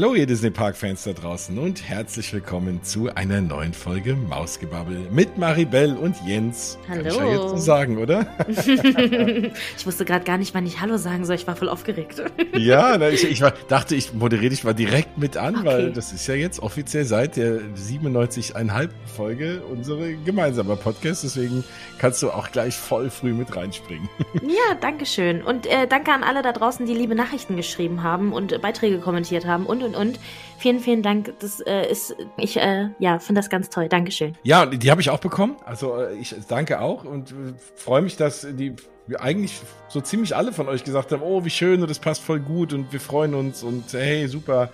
Hallo ihr Disney Park Fans da draußen und herzlich willkommen zu einer neuen Folge Mausgebabbel mit Maribel und Jens. Hallo. Kann ich ja jetzt so sagen, oder? ich wusste gerade gar nicht, wann ich Hallo sagen soll. Ich war voll aufgeregt. ja, ich, ich war, dachte, ich moderiere dich mal direkt mit an, Okay. weil das ist ja jetzt offiziell seit der 97,5 Folge unsere gemeinsame Podcast. Deswegen kannst du auch gleich voll früh mit reinspringen. ja, danke schön. Und äh, danke an alle da draußen, die liebe Nachrichten geschrieben haben und äh, Beiträge kommentiert haben und und und. Vielen, vielen Dank. Das äh, ist, ich äh, ja, finde das ganz toll. Dankeschön. Ja, die habe ich auch bekommen. Also äh, ich danke auch und äh, freue mich, dass die eigentlich so ziemlich alle von euch gesagt haben, oh, wie schön und das passt voll gut und wir freuen uns und hey, super.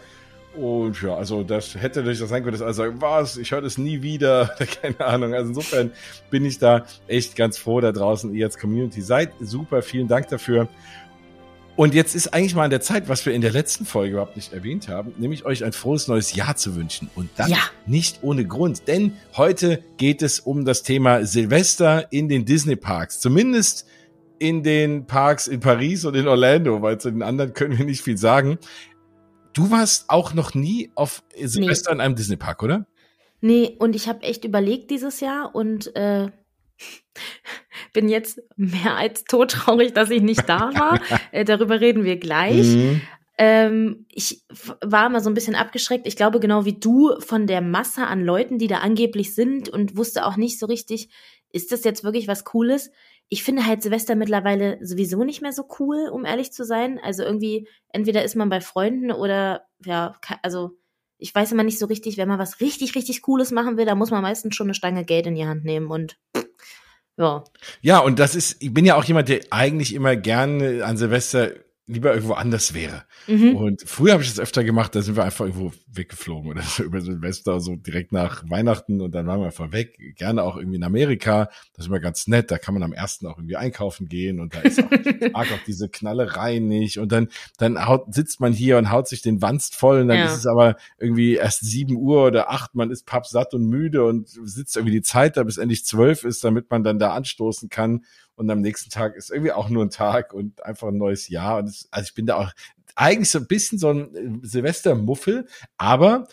Und ja, also das hätte natürlich das sein können, dass alle sagen, was, ich höre das nie wieder, keine Ahnung. Also insofern bin ich da echt ganz froh da draußen, ihr als Community seid. Super, vielen Dank dafür. Und jetzt ist eigentlich mal an der Zeit, was wir in der letzten Folge überhaupt nicht erwähnt haben, nämlich euch ein frohes neues Jahr zu wünschen. Und das Ja. nicht ohne Grund, denn heute geht es um das Thema Silvester in den Disney Parks. Zumindest in den Parks in Paris und in Orlando, weil zu den anderen können wir nicht viel sagen. Du warst auch noch nie auf Silvester in einem Disney Park, oder? Nee, und ich habe echt überlegt dieses Jahr und äh, bin jetzt mehr als todtraurig, dass ich nicht da war. äh, darüber reden wir gleich. Mhm. Ähm, ich war mal so ein bisschen abgeschreckt. Ich glaube, genau wie du von der Masse an Leuten, die da angeblich sind und wusste auch nicht so richtig, ist das jetzt wirklich was Cooles? Ich finde halt Silvester mittlerweile sowieso nicht mehr so cool, um ehrlich zu sein. Also irgendwie, entweder ist man bei Freunden oder, ja, also ich weiß immer nicht so richtig, wenn man was richtig, richtig Cooles machen will, da muss man meistens schon eine Stange Geld in die Hand nehmen und ja. Ja, und das ist, ich bin ja auch jemand, der eigentlich immer gerne an Silvester lieber irgendwo anders wäre. Mhm. Und früher habe ich das öfter gemacht, da sind wir einfach irgendwo weggeflogen oder so über Silvester, so direkt nach Weihnachten und dann waren wir einfach weg. Gerne auch irgendwie in Amerika. Das ist immer ganz nett. Da kann man am ersten auch irgendwie einkaufen gehen und da ist auch, mag auch diese Knallereien nicht. Und dann, dann haut, sitzt man hier und haut sich den Wanst voll und dann Ja. ist es aber irgendwie erst sieben Uhr oder acht. Man ist pappsatt und müde und sitzt irgendwie die Zeit da, bis endlich zwölf ist, damit man dann da anstoßen kann. Und am nächsten Tag ist irgendwie auch nur ein Tag und einfach ein neues Jahr. Und es, also ich bin da auch eigentlich so ein bisschen so ein äh, Silvestermuffel, aber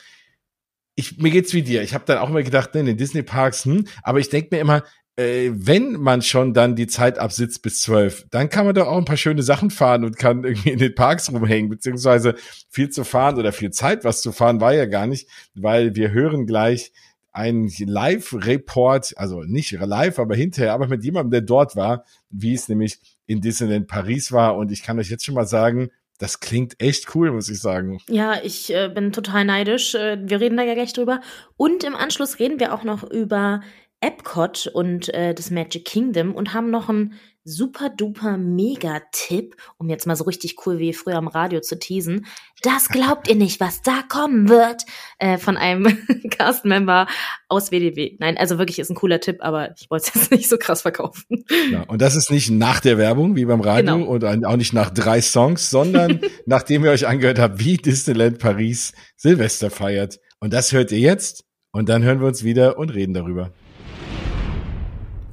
ich, mir geht's wie dir. Ich habe dann auch immer gedacht, ne, in den Disney-Parks, hm, aber ich denke mir immer, äh, wenn man schon dann die Zeit absitzt bis zwölf, dann kann man doch auch ein paar schöne Sachen fahren und kann irgendwie in den Parks rumhängen, beziehungsweise viel zu fahren oder viel Zeit was zu fahren war ja gar nicht, weil wir hören gleich einen Live-Report, also nicht live, aber hinterher, aber mit jemandem, der dort war, wie es nämlich in Disneyland Paris war. Und ich kann euch jetzt schon mal sagen, das klingt echt cool, muss ich sagen. Ja, ich äh, bin total neidisch. Äh, wir reden da ja gleich drüber. Und im Anschluss reden wir auch noch über Epcot und äh, das Magic Kingdom und haben noch einen super duper Mega-Tipp, um jetzt mal so richtig cool wie früher am Radio zu teasen. Das glaubt ihr nicht, was da kommen wird, äh, von einem Cast-Member aus WDW. Nein, also wirklich ist ein cooler Tipp, aber ich wollte es jetzt nicht so krass verkaufen. Ja, und das ist nicht nach der Werbung, wie beim Radio, Genau. und auch nicht nach drei Songs, sondern nachdem ihr euch angehört habt, wie Disneyland Paris Silvester feiert. Und das hört ihr jetzt. Und dann hören wir uns wieder und reden darüber.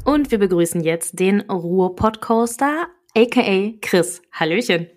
Und wir begrüßen jetzt den Ruhr-Podcaster, aka Chris. Hallöchen.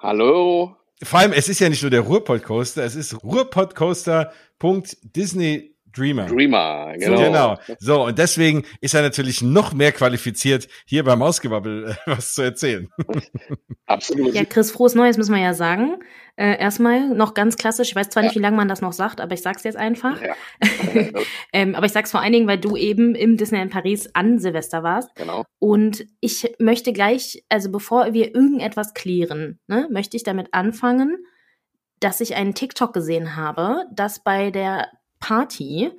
Hallo. Vor allem, es ist ja nicht nur der Ruhrpodcoaster, es ist ruhrpodcoaster.disney Dreamer. Dreamer, genau. Genau. So, und deswegen ist er natürlich noch mehr qualifiziert, hier beim Ausgebabbel äh, was zu erzählen. Absolut. Ja, Chris, frohes Neues müssen wir ja sagen. Äh, erstmal noch ganz klassisch, ich weiß zwar nicht, wie lange man das noch sagt, aber ich sag's jetzt einfach. Ja. ähm, aber ich sag's vor allen Dingen, weil du eben im Disneyland Paris an Silvester warst. genau. Und ich möchte gleich, also bevor wir irgendetwas klären, ne, möchte ich damit anfangen, dass ich einen TikTok gesehen habe, dass bei der Party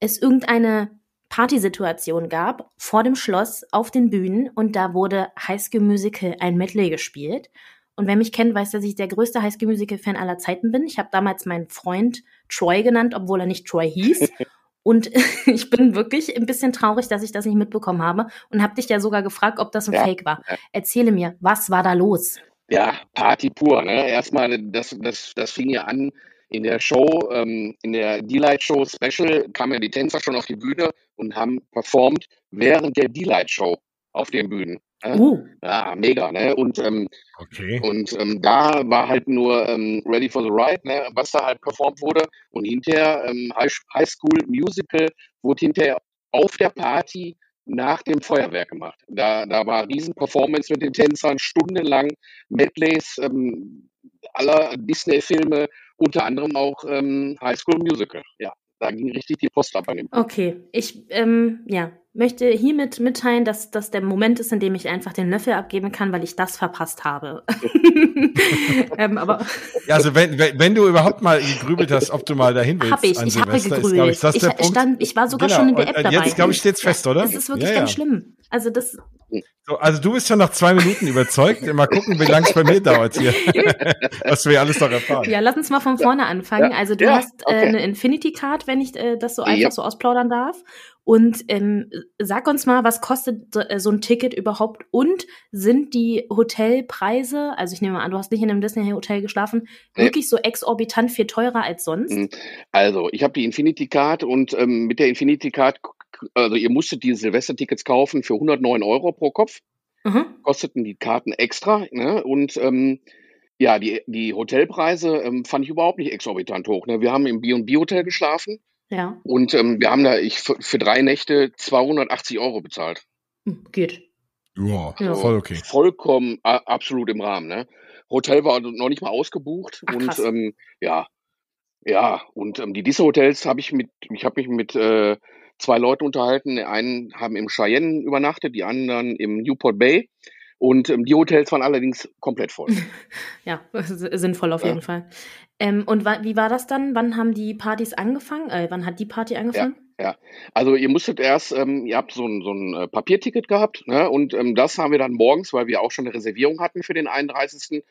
es irgendeine Partysituation gab vor dem Schloss auf den Bühnen und da wurde High School Musical ein Medley gespielt. Und wer mich kennt, weiß, dass ich der größte High School Musical Fan aller Zeiten bin. Ich habe damals meinen Freund Troy genannt, obwohl er nicht Troy hieß. Und ich bin wirklich ein bisschen traurig, dass ich das nicht mitbekommen habe und habe dich ja sogar gefragt, ob das ein Ja, Fake war. Erzähle mir, was war da los? Ja, Party pur. Ne? Erstmal, das, das, das fing ja an in der Show, ähm, in der D-Light Show Special kamen ja die Tänzer schon auf die Bühne und haben performt während der D-Light Show auf den Bühnen. Ne? Oh, Ja, mega, ne? Und, ähm, Okay. und ähm, da war halt nur ähm, Ready for the Ride, ne? was da halt performt wurde. Und hinterher ähm, High, High School Musical wurde hinterher auf der Party nach dem Feuerwerk gemacht. Da, da war riesen Performance mit den Tänzern, stundenlang Medleys ähm, aller Disney-Filme, unter anderem auch ähm, High School Musical. Ja, da ging richtig die Post ab an dem okay. Ich ähm, ja, möchte hiermit mitteilen, dass das der Moment ist, in dem ich einfach den Löffel abgeben kann, weil ich das verpasst habe. ähm, aber Ja, also wenn, wenn, wenn du überhaupt mal gegrübelt hast, ob du mal dahin willst habe ich, an ich habe Silvester, ist, gegrübelt. glaube ich, ich, Punkt. stand, ich war sogar Genau, schon in der App dabei. jetzt, glaube ich, steht's fest, oder? Das ist wirklich Ja, ja. ganz schlimm. Also das, So, also du bist schon nach zwei Minuten überzeugt. Mal gucken, wie lange es bei mir dauert hier. Was wir alles noch erfahren. ja, lass uns mal von vorne anfangen. Also du hast äh, okay. eine Infinity Card, wenn ich äh, das so einfach so ausplaudern darf. Und ähm, sag uns mal, was kostet so, äh, so ein Ticket überhaupt? Und sind die Hotelpreise, also ich nehme mal an, du hast nicht in einem Disney-Hotel geschlafen, Nee. wirklich so exorbitant viel teurer als sonst? Mhm. Also, ich habe die Infinity Card und ähm, mit der Infinity Card, k- also ihr musstet die Silvestertickets kaufen für 109 Euro pro Kopf, Mhm. kosteten die Karten extra. Ne? Und ähm, ja, die, die Hotelpreise ähm, fand ich überhaupt nicht exorbitant hoch. Ne? Wir haben im B&B Hotel geschlafen Ja, und ähm, wir haben da ich für, für drei Nächte 280 Euro bezahlt. Hm, geht. Ja, Ja. voll okay. Vollkommen a- absolut im Rahmen. Ne? Hotel war noch nicht mal ausgebucht Ach, und ähm, ja, ja und ähm, die Disney Hotels habe ich mit, ich habe mich mit äh, zwei Leuten unterhalten. Die einen haben im Cheyenne übernachtet, die anderen im Newport Bay und ähm, die Hotels waren allerdings komplett voll. Ja, sinnvoll auf Ja. jeden Fall. Ähm, und wa wie war das dann? Wann haben die Partys angefangen? Äh, wann hat die Party angefangen? Also ihr musstet erst, ähm, ihr habt so ein, so ein äh, Papierticket gehabt ne? und ähm, das haben wir dann morgens, weil wir auch schon eine Reservierung hatten für den 31.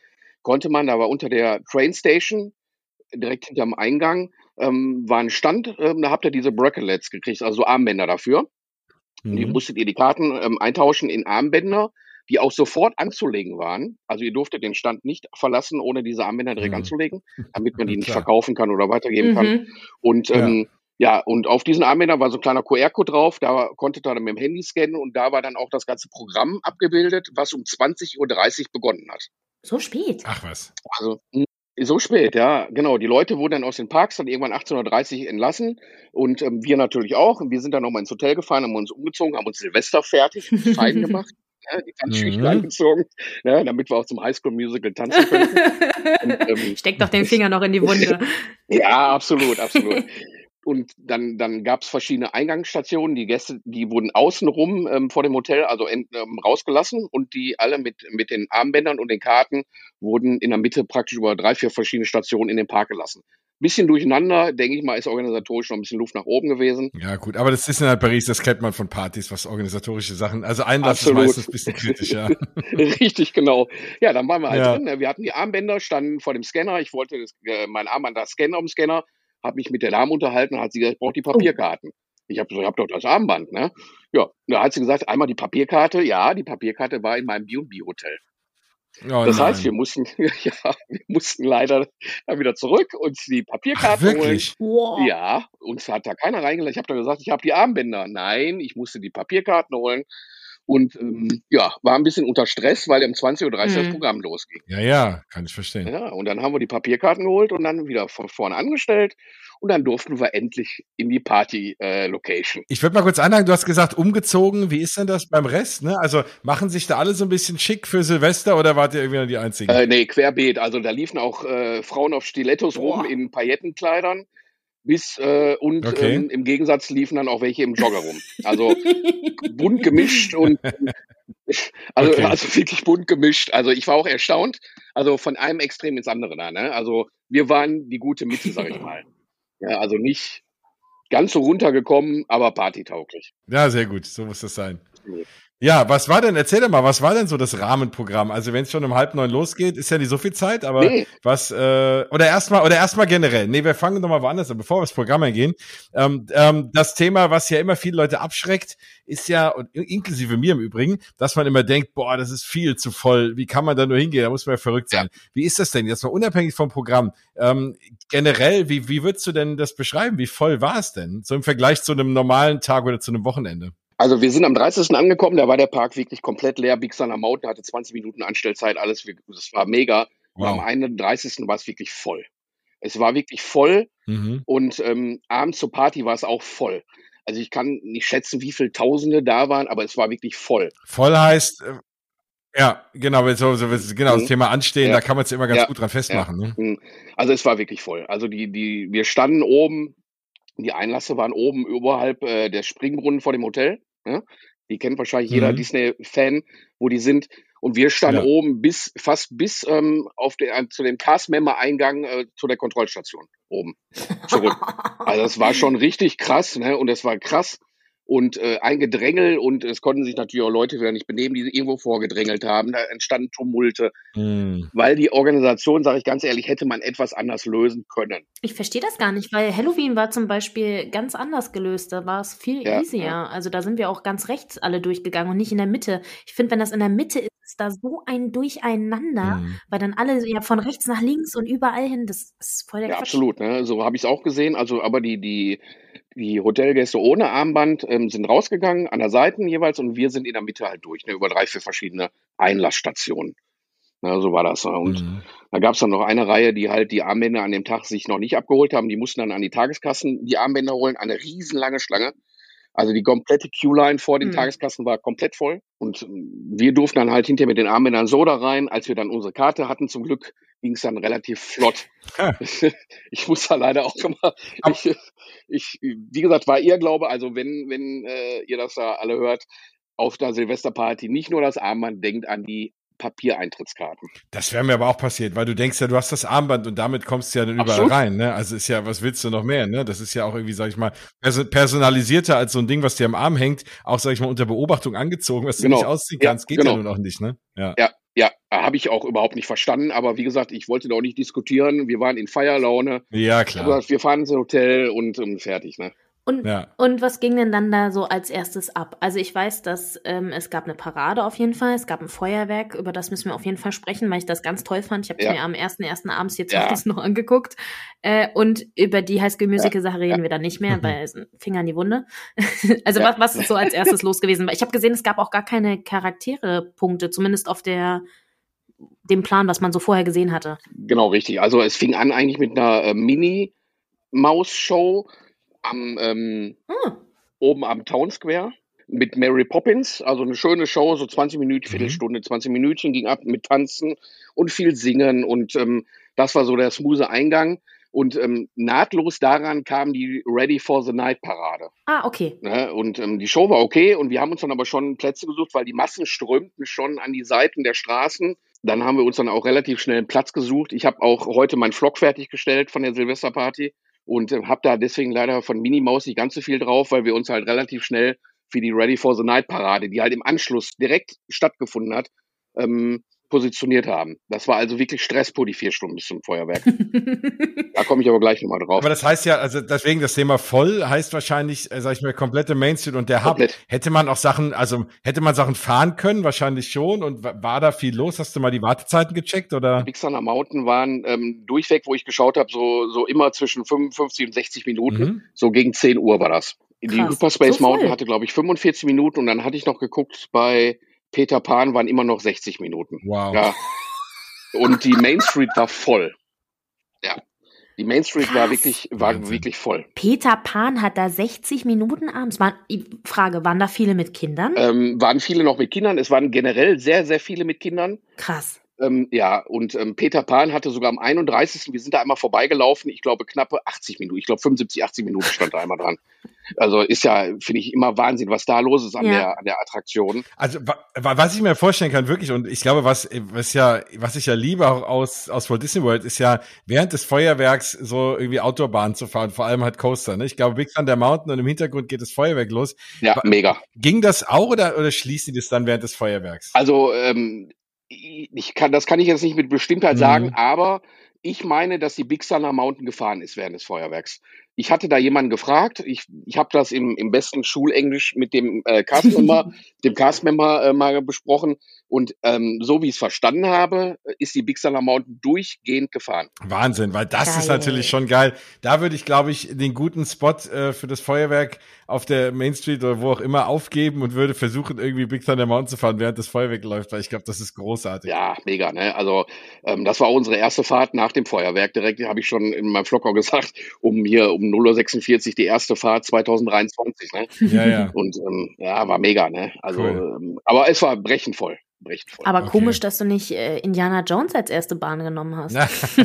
konnte man, da war unter der Train Station, direkt hinterm Eingang, ähm, war ein Stand, ähm, da habt ihr diese Brackelets gekriegt, also Armbänder dafür. Und die Mhm. musstet ihr die Karten ähm, eintauschen in Armbänder, die auch sofort anzulegen waren. Also ihr durftet den Stand nicht verlassen, ohne diese Armbänder direkt Mhm. anzulegen, damit man die nicht Klar. verkaufen kann oder weitergeben kann. Mhm. Und Ja. ähm, ja, und auf diesen Armbändern war so ein kleiner QR-Code drauf, da konnte ihr dann mit dem Handy scannen und da war dann auch das ganze Programm abgebildet, was um 20.30 Uhr begonnen hat. So spät. Ach was. Also mh, so spät, ja, genau. Die Leute wurden dann aus den Parks dann irgendwann 18.30 Uhr entlassen und ähm, wir natürlich auch. Und wir sind dann nochmal ins Hotel gefahren, haben uns umgezogen, haben uns Silvester fertig, fein gemacht, ne, die Tanzschichten Mhm. angezogen, ne, damit wir auch zum Highschool Musical tanzen können. Und, ähm, Steck doch den Finger noch in die Wunde. Ja, absolut, absolut. Und dann, dann gab es verschiedene Eingangsstationen. Die Gäste, die wurden außenrum ähm, vor dem Hotel, also en, ähm, rausgelassen und die alle mit, mit den Armbändern und den Karten wurden in der Mitte praktisch über drei, vier verschiedene Stationen in den Park gelassen. Bisschen durcheinander, denke ich mal, ist organisatorisch noch ein bisschen Luft nach oben gewesen. Ja, gut. Aber das ist in halt Paris, das kennt man von Partys, was organisatorische Sachen. Also Einlass Absolut. ist meistens ein bisschen kritisch, ja. Richtig, genau. Ja, dann waren wir halt Ja. drin. ne? Wir hatten die Armbänder, standen vor dem Scanner. Ich wollte das, äh, mein Armband da scannen am Scanner, habe mich mit der Dame unterhalten, hat sie gesagt, ich brauche die Papierkarten. Ich habe gesagt, ich habe doch das Armband, ne? Ja, da hat sie gesagt, einmal die Papierkarte. Ja, die Papierkarte war in meinem B&B-Hotel. Oh, das heißt, wir mussten, ja, wir mussten leider wieder zurück und die Ach, Papierkarten holen. wirklich? Wow. Ja, uns hat da keiner reingelassen. Ich habe dann gesagt, ich habe die Armbänder. Nein, ich musste die Papierkarten holen. Und ähm, ja, war ein bisschen unter Stress, weil um 20.30 Uhr das Mhm. Programm losging. Ja, ja, kann ich verstehen. Ja, und dann haben wir die Papierkarten geholt und dann wieder von vorne angestellt. Und dann durften wir endlich in die Party-Location. Ich würde mal kurz anhaken, du hast gesagt, umgezogen. Wie ist denn das beim Rest? Ne? Also machen sich da alle so ein bisschen schick für Silvester oder wart ihr irgendwie noch die Einzigen? Äh, nee, querbeet. Also da liefen auch äh, Frauen auf Stilettos rum Boah. in Paillettenkleidern. Bis, äh, und Okay. ähm, im Gegensatz liefen dann auch welche im Jogger rum. Also bunt gemischt und also, Okay. also wirklich bunt gemischt. Also ich war auch erstaunt. Also von einem Extrem ins andere da. Ne? Also wir waren die gute Mitte, sag ich mal. Ja, also nicht ganz so runtergekommen, aber partytauglich. Ja, sehr gut. So muss das sein. Ja, was war denn, erzähl doch mal, was war denn so das Rahmenprogramm? Also wenn es schon um halb neun losgeht, ist ja nicht so viel Zeit, aber Nee. was, äh, oder erstmal, oder erstmal generell. Nee, wir fangen doch mal woanders an, bevor wir ins Programm eingehen. Ähm, ähm, das Thema, was ja immer viele Leute abschreckt, ist ja, und in- inklusive mir im Übrigen, dass man immer denkt, boah, das ist viel zu voll. Wie kann man da nur hingehen? Da muss man ja verrückt sein. Wie ist das denn jetzt mal unabhängig vom Programm? Ähm, generell, wie, wie würdest du denn das beschreiben? Wie voll war es denn? So im Vergleich zu einem normalen Tag oder zu einem Wochenende? Also wir sind am 30. angekommen, da war der Park wirklich komplett leer. Big Thunder Mountain hatte 20 Minuten Anstellzeit, alles, das war mega. Und am Wow. 31. war es wirklich voll. Es war wirklich voll Mhm. und ähm, abends zur Party war es auch voll. Also ich kann nicht schätzen, wie viele Tausende da waren, aber es war wirklich voll. Voll heißt, äh, ja, genau, so, so, genau, das Mhm. Thema Anstehen, Ja. da kann man es immer ganz Ja. gut dran festmachen. Ne? Mm, Also es war wirklich voll. Also die, die, wir standen oben, die Einlasse waren oben überhalb äh, der Springbrunnen vor dem Hotel. Ja? Die kennt wahrscheinlich jeder Mhm. Disney-Fan, wo die sind. Und wir standen Ja. oben bis fast bis ähm, auf den, zu dem Cast-Member-Eingang äh, zu der Kontrollstation oben zurück. Also das war schon richtig krass, ne? Und es war krass und äh, ein Gedrängel und es konnten sich natürlich auch Leute wieder nicht benehmen, die irgendwo vorgedrängelt haben. Da entstanden Tumulte, Mhm. weil die Organisation, sage ich ganz ehrlich, hätte man etwas anders lösen können. Ich verstehe das gar nicht, weil Halloween war zum Beispiel ganz anders gelöst. Da war es viel Ja, easier. ja. Also da sind wir auch ganz rechts alle durchgegangen und nicht in der Mitte. Ich finde, wenn das in der Mitte ist, ist da so ein Durcheinander, Mhm. weil dann alle ja von rechts nach links und überall hin, das ist voll der Ja, Quatsch. absolut. Ne? So habe ich es auch gesehen. Also, aber die, die, die Hotelgäste ohne Armband ähm, sind rausgegangen an der Seite jeweils und wir sind in der Mitte halt durch, ne? über drei, vier verschiedene Einlassstationen. Ne? So war das. Ne? Und Mhm. da gab es dann noch eine Reihe, die halt die Armbänder an dem Tag sich noch nicht abgeholt haben. Die mussten dann an die Tageskassen die Armbänder holen. Eine riesenlange Schlange. Also die komplette Queue-Line vor den Hm. Tageskassen war komplett voll. Und ähm, wir durften dann halt hinterher mit den Armbändern so da rein. Als wir dann unsere Karte hatten, zum Glück ging es dann relativ flott. Ja. Ich muss da leider auch immer, ich, ich, wie gesagt, war ihr Glaube, also wenn, wenn äh, ihr das da alle hört, auf der Silvesterparty nicht nur das Armband, denkt an die Papiereintrittskarten. Das wäre mir aber auch passiert, weil du denkst ja, du hast das Armband und damit kommst du ja dann überall Absolut. rein. Ne? Also ist ja, was willst du noch mehr? Ne? Das ist ja auch irgendwie, sag ich mal, perso personalisierter als so ein Ding, was dir am Arm hängt, auch, sag ich mal, unter Beobachtung angezogen, was du Genau. nicht ausziehen Ja, kannst, geht genau. ja nun auch nicht. Ne? Ja. Ja, ja, habe ich auch überhaupt nicht verstanden, aber wie gesagt, ich wollte da auch nicht diskutieren. Wir waren in Feierlaune. ja, klar. wir fahren ins Hotel und, und fertig, ne? Und, Ja. und was ging denn dann da so als erstes ab? Also ich weiß, dass ähm, es gab eine Parade auf jeden Fall, es gab ein Feuerwerk, über das müssen wir auf jeden Fall sprechen, weil ich das ganz toll fand. Ich habe es Ja. mir am ersten ersten abends jetzt Ja. noch angeguckt. Äh, und über die Musical Sache reden Ja. wir dann nicht mehr, Mhm. weil es ein Finger in die Wunde. also Ja. was, was ist so als erstes los gewesen? Weil Ich habe gesehen, es gab auch gar keine Charaktere-Punkte, zumindest auf der dem Plan, was man so vorher gesehen hatte. Genau, richtig. Also es fing an eigentlich mit einer äh, Mini-Maus-Show am ähm, Hm. oben am Town Square mit Mary Poppins, also eine schöne Show, so 20 Minuten, Mhm. Viertelstunde, 20 Minütchen ging ab mit Tanzen und viel Singen und ähm, das war so der smooth Eingang und ähm, nahtlos daran kam die Ready for the Night Parade. Ah, okay. Ne? Und ähm, die Show war okay und wir haben uns dann aber schon Plätze gesucht, weil die Massen strömten schon an die Seiten der Straßen. Dann haben wir uns dann auch relativ schnell einen Platz gesucht. Ich habe auch heute meinen Vlog fertiggestellt von der Silvesterparty und äh, habe da deswegen leider von Minimaus nicht ganz so viel drauf, weil wir uns halt relativ schnell für die Ready for the Night Parade, die halt im Anschluss direkt stattgefunden hat, ähm, positioniert haben. Das war also wirklich Stress pur die vier Stunden bis zum Feuerwerk. Da komme ich aber gleich nochmal drauf. Aber das heißt ja, also deswegen das Thema voll heißt wahrscheinlich, äh, sag ich mal, komplette Mainstream und der Hub. Komplett. Hätte man auch Sachen, also hätte man Sachen fahren können, wahrscheinlich schon. Und wa- war da viel los? Hast du mal die Wartezeiten gecheckt oder? Big Thunder Mountain waren ähm, durchweg, wo ich geschaut habe, so, so immer zwischen 55 und 60 Minuten. Mhm. So gegen 10 Uhr war das. Die Krass, Hyperspace so. Mountain hatte, glaube ich, 45 Minuten und dann hatte ich noch geguckt, bei Peter Pan waren immer noch 60 Minuten. Wow. Ja. Und die Main Street war voll. Ja. Die Main Street war Krass. wirklich, war Wahnsinn. wirklich voll. Peter Pan hat da 60 Minuten abends. War, Frage, waren da viele mit Kindern? Ähm, waren viele noch mit Kindern. Es waren generell sehr, sehr viele mit Kindern. Krass. Ähm, ja, und ähm, Peter Pan hatte sogar am 31. Wir sind da einmal vorbeigelaufen. Ich glaube, knappe 80 Minuten. Ich glaube, 75, 80 Minuten stand da einmal dran. Also ist ja, finde ich, immer Wahnsinn, was da los ist an, Ja. der, an der Attraktion. Also wa wa- was ich mir vorstellen kann, wirklich, und ich glaube, was, was ja, was ich ja liebe auch aus, aus Walt Disney World, ist ja während des Feuerwerks so irgendwie Outdoorbahn zu fahren, vor allem halt Coaster. Ne? Ich glaube, Big Thunder Mountain und im Hintergrund geht das Feuerwerk los. Ja, mega. Ging das auch oder, oder schließen die das dann während des Feuerwerks? Also ähm, ich kann, das kann ich jetzt nicht mit Bestimmtheit Mhm. sagen, aber ich meine, dass die Big Thunder Mountain gefahren ist während des Feuerwerks. Ich hatte da jemanden gefragt. Ich, ich habe das im, im besten Schulenglisch mit dem äh, Castmember, dem Castmember äh, mal besprochen. Und ähm, so wie ich es verstanden habe, ist die Big Thunder Mountain durchgehend gefahren. Wahnsinn, weil das Geil. ist natürlich schon geil. Da würde ich, glaube ich, den guten Spot äh, für das Feuerwerk auf der Main Street oder wo auch immer aufgeben und würde versuchen, irgendwie Big Thunder Mountain zu fahren, während das Feuerwerk läuft, weil ich glaube, das ist großartig. Ja, mega, ne? Also ähm, das war unsere erste Fahrt nach dem Feuerwerk. Direkt habe ich schon in meinem Vlog auch gesagt, um hier um 0.46 Uhr die erste Fahrt 2023, ne? Ja, ja. Und ähm, ja, war mega, ne? Also, Cool. ähm, aber es war brechend voll. Brechend voll. Aber Okay. komisch, dass du nicht äh, Indiana Jones als erste Bahn genommen hast.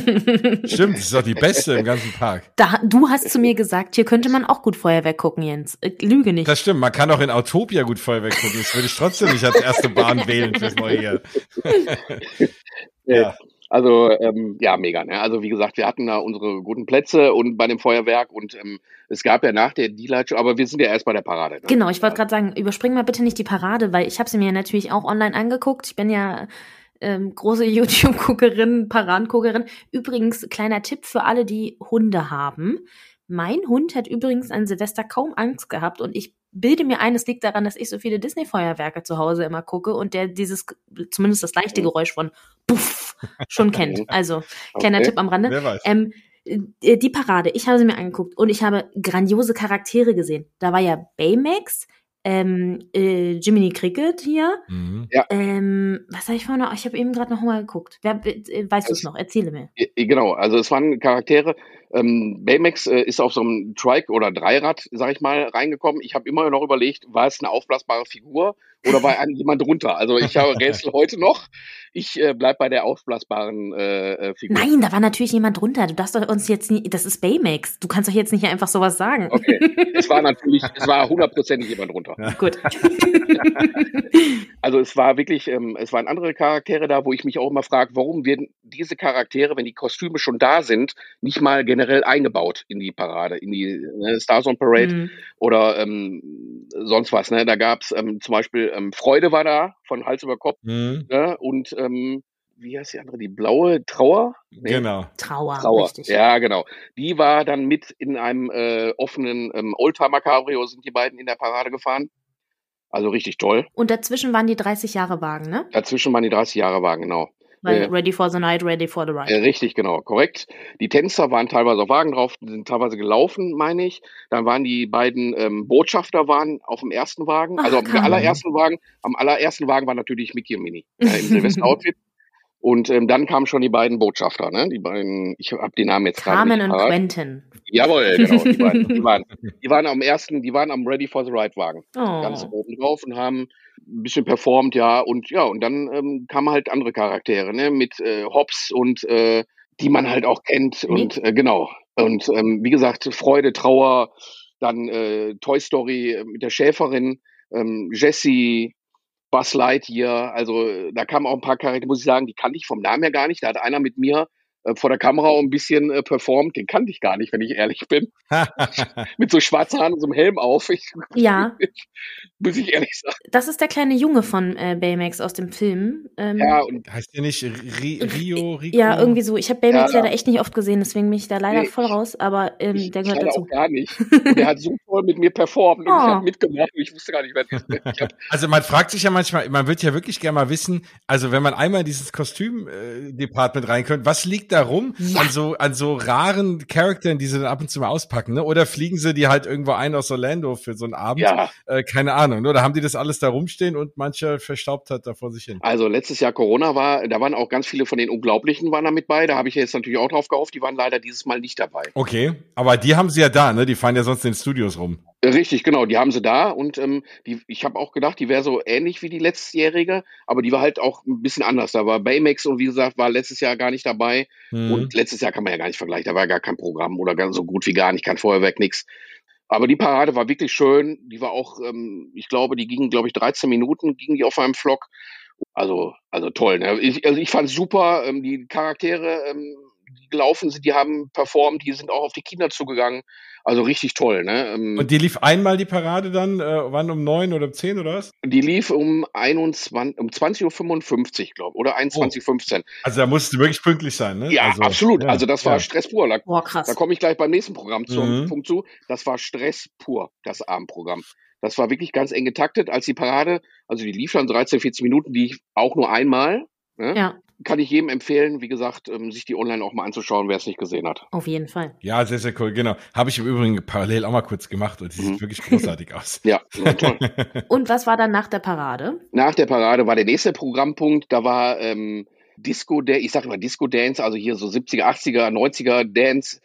Stimmt, das ist doch die beste im ganzen Park. Da, du hast zu mir gesagt, hier könnte man auch gut Feuerwerk gucken, Jens. Äh, Lüge nicht. Das stimmt, man kann auch in Autopia gut Feuerwerk gucken. Das würde ich trotzdem nicht als erste Bahn wählen fürs neue Jahr. ja. Also ähm, ja, mega. Ne? Also wie gesagt, wir hatten da unsere guten Plätze und bei dem Feuerwerk und ähm, es gab ja nach der D-Light Show, aber wir sind ja erst bei der Parade. Ne? Genau, ich wollte gerade sagen, überspring mal bitte nicht die Parade, weil ich habe sie mir natürlich auch online angeguckt. Ich bin ja ähm, große YouTube-Guckerin, Paradenguckerin. Übrigens, kleiner Tipp für alle, die Hunde haben. Mein Hund hat übrigens an Silvester kaum Angst gehabt und ich bilde mir ein, es liegt daran, dass ich so viele Disney-Feuerwerke zu Hause immer gucke und der dieses, zumindest das leichte Geräusch von Puff schon kennt. Also, kleiner Okay. Tipp am Rande. Wer weiß. Ähm, äh, die Parade, ich habe sie mir angeguckt und ich habe grandiose Charaktere gesehen. Da war ja Baymax, ähm, äh, Jiminy Cricket hier. Mhm. Ähm, was habe ich vorhin noch? Ich habe eben gerade noch mal geguckt. Wer, äh, weißt du es noch? Erzähle mir. Ja, Genau, also es waren Charaktere. Ähm, Baymax äh, ist auf so einem Trike oder Dreirad, sag ich mal, reingekommen. Ich habe immer noch überlegt, war es eine aufblasbare Figur oder war ein jemand drunter? Also ich habe Rätsel heute noch. Ich äh, bleib bei der aufblasbaren äh, äh, Figur. Nein, da war natürlich jemand drunter. Du darfst doch uns jetzt nie. Das ist Baymax. Du kannst doch jetzt nicht einfach sowas sagen. Okay, es war natürlich, es war hundertprozentig jemand drunter. Gut. Also es war wirklich, ähm, es waren andere Charaktere da, wo ich mich auch immer frage, warum werden diese Charaktere, wenn die Kostüme schon da sind, nicht mal generell eingebaut in die Parade, in die ne, Stars on Parade Hm. oder ähm, sonst was. Ne? Da gab's ähm, zum Beispiel ähm, Freude war da von Hals über Kopf Mhm. ne? und ähm, wie heißt die andere? Die blaue Trauer? Nee, Genau. Trauer, Trauer. richtig. Ja, genau. Die war dann mit in einem äh, offenen ähm, Oldtimer Cabrio sind die beiden in der Parade gefahren. Also richtig toll. Und dazwischen waren die 30 Jahre Wagen, ne? Dazwischen waren die 30 Jahre Wagen, genau. Weil Ja. Ready for the Night, Ready for the Ride. Äh, richtig, genau, korrekt. Die Tänzer waren teilweise auf Wagen drauf, sind teilweise gelaufen, meine ich. Dann waren die beiden ähm, Botschafter waren auf dem ersten Wagen, also Ach, auf dem allerersten Wagen. Am allerersten Wagen war natürlich Mickey und Minnie ja, im Silvester-Outfit. Und ähm, dann kamen schon die beiden Botschafter, ne? Die beiden, ich habe die Namen jetzt gerade Carmen und. Quentin. Jawohl, genau. Die, beiden, die, waren, die waren am ersten, die waren am Ready for the Ride Wagen. Ganz Oh. oben drauf und haben ein bisschen performt, ja. Und ja, und dann ähm, kamen halt andere Charaktere, ne, mit äh, Hobbs und äh, die man halt auch kennt. Und äh, genau. Und ähm, wie gesagt, Freude, Trauer, dann äh, Toy Story äh, mit der Schäferin, ähm, Jessie, Buzz Lightyear, also da kamen auch ein paar Charaktere, muss ich sagen, die kannte ich vom Namen her gar nicht. Da hat einer mit mir vor der Kamera auch ein bisschen äh, performt, den kannte ich gar nicht, wenn ich ehrlich bin. Mit so schwarzen Haaren und so einem Helm auf. Ich, Ja, muss ich ehrlich sagen. das ist der kleine Junge von äh, Baymax aus dem Film. Ähm, Ja, und heißt der nicht Ri Rio, Rico? Ja, irgendwie so. Ich habe Baymax Ja. leider echt nicht oft gesehen, deswegen bin ich da leider Nee, voll raus, aber ähm, ich, der ich gehört dazu. auch gar nicht. Und der hat so toll mit mir performt und ich Oh. habe mitgemacht und ich wusste gar nicht, wer das ist. Ich Also man fragt sich ja manchmal, man wird ja wirklich gerne mal wissen, also wenn man einmal in dieses Kostüm-Department reinkommt, was liegt da rum Ja. an so an so raren Charakteren, die sie dann ab und zu mal auspacken, ne? Oder fliegen sie die halt irgendwo ein aus Orlando für so einen Abend? ja, Äh, keine Ahnung, ne? Oder haben die das alles da rumstehen und mancher verstaubt hat da vor sich hin? also letztes Jahr Corona war, da waren auch ganz viele von den Unglaublichen waren da mit bei. Da habe ich jetzt natürlich auch drauf gehofft. Die waren leider dieses Mal nicht dabei. Okay, aber die haben sie ja da, ne? Die fahren ja sonst in den Studios rum. Richtig, genau. Die haben sie da und ähm, die, ich habe auch gedacht, die wäre so ähnlich wie die letztjährige, aber die war halt auch ein bisschen anders. Da war Baymax und wie gesagt, war letztes Jahr gar nicht dabei. Mhm. Und letztes Jahr kann man ja gar nicht vergleichen. Da war gar kein Programm oder ganz so gut wie gar nicht, kein Feuerwerk, nix. Aber die Parade war wirklich schön. Die war auch, ähm, ich glaube, die ging, glaube ich, 13 Minuten, ging die auf einem Vlog. Also, also toll. Ne? Ich, also ich fand super. Ähm, die Charaktere, ähm, die gelaufen sind, die haben performt, die sind auch auf die Kinder zugegangen. Also richtig toll, ne? Ähm, Und die lief einmal die Parade dann, äh, wann um neun oder um zehn oder was? die lief um 21, um 20.55 Uhr, glaube oder 21.15 Uhr. Also da musst du wirklich pünktlich sein, ne? Ja, also, absolut. ja, also das war ja. Stress pur. Da, Boah, krass. da komme ich gleich beim nächsten Programm zum Mhm. Punkt zu. Das war Stress pur, das Abendprogramm. Das war wirklich ganz eng getaktet, als die Parade, also die lief dann 13, 14 Minuten, die ich auch nur einmal. Ne? Ja, Kann ich jedem empfehlen, wie gesagt, ähm, sich die online auch mal anzuschauen, wer es nicht gesehen hat. auf jeden Fall. Ja, sehr, sehr cool, genau. Habe ich im Übrigen parallel auch mal kurz gemacht und die Mhm. sieht wirklich großartig aus. Ja, war toll. Und was war dann nach der Parade? Nach der Parade war der nächste Programmpunkt, da war ähm, Disco, der, ich sage immer Disco Dance, also hier so 70er, 80er, 90er Dance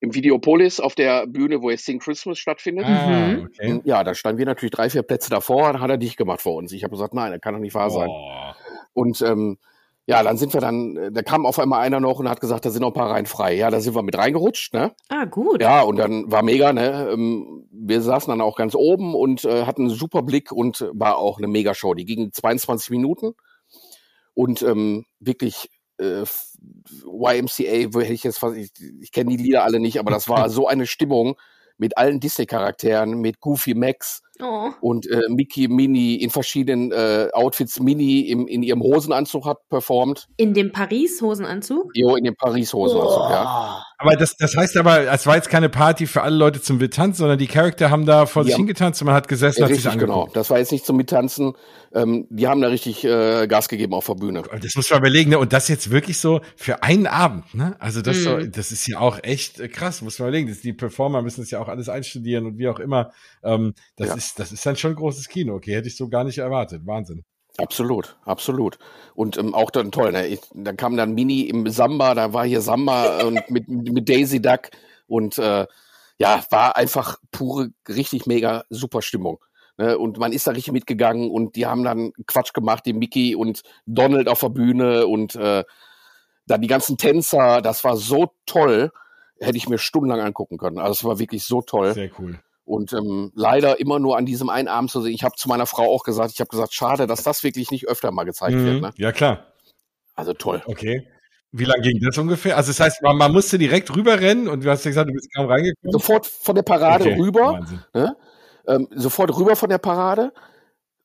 im Videopolis auf der Bühne, wo jetzt Sing Christmas stattfindet. Ah, Mhm. okay. Ja, da standen wir natürlich drei, vier Plätze davor, dann hat er dicht gemacht vor uns. Ich habe gesagt, nein, das kann doch nicht wahr sein. Oh. Und ähm, ja, dann sind wir dann, äh, da kam auf einmal einer noch und hat gesagt, da sind noch ein paar Reihen frei. Ja, da sind wir mit reingerutscht, ne? Ah, gut. Ja, und dann war mega, ne? Ähm, Wir saßen dann auch ganz oben und äh, hatten einen super Blick und war auch eine Mega-Show. Die ging 22 Minuten und ähm, wirklich äh, YMCA, wo hätte ich jetzt fast, ich, ich kenne die Lieder alle nicht, aber das war so eine Stimmung mit allen Disney-Charakteren, mit Goofy Max Oh. und äh, Mickey Minnie in verschiedenen äh, Outfits. Minnie im, in ihrem Hosenanzug hat performt. In dem Paris-Hosenanzug? Jo, in dem Paris-Hosenanzug, Oh. ja. Aber das, das heißt aber, es war jetzt keine Party für alle Leute zum Mittanzen, sondern die Charakter haben da vor sich Ja. hingetanzt und man hat gesessen, Ja, hat sich richtig, genau. angeguckt. Das war jetzt nicht zum Mittanzen. Ähm, die haben da richtig äh, Gas gegeben auf der Bühne. Das muss man überlegen, ne? Und das jetzt wirklich so für einen Abend, ne? Also das, so, Mhm. das ist ja auch echt äh, krass, muss man überlegen. Das, die Performer müssen es ja auch alles einstudieren und wie auch immer. Ähm, das Ja. ist, das ist dann schon großes Kino. Okay, hätte ich so gar nicht erwartet. Wahnsinn. Absolut, absolut. Und ähm, auch dann toll, ne? Ich, da kam dann Mini im Samba, da war hier Samba und mit, mit Daisy Duck und äh, ja, war einfach pure, richtig mega super Stimmung. Ne? Und man ist da richtig mitgegangen und die haben dann Quatsch gemacht, die Mickey und Donald auf der Bühne und äh, dann die ganzen Tänzer, das war so toll, hätte ich mir stundenlang angucken können. Also es war wirklich so toll. Sehr cool. Und ähm, leider immer nur an diesem einen Abend zu sehen. Ich habe zu meiner Frau auch gesagt, ich habe gesagt, schade, dass das wirklich nicht öfter mal gezeigt wird. Mhm. Ne? Ja, klar. Also toll. Okay. Wie lange ging das ungefähr? Also das heißt, man, man musste direkt rüberrennen und du hast ja gesagt, du bist kaum reingekommen. Sofort von der Parade Okay, rüber, ne? ähm, sofort rüber von der Parade,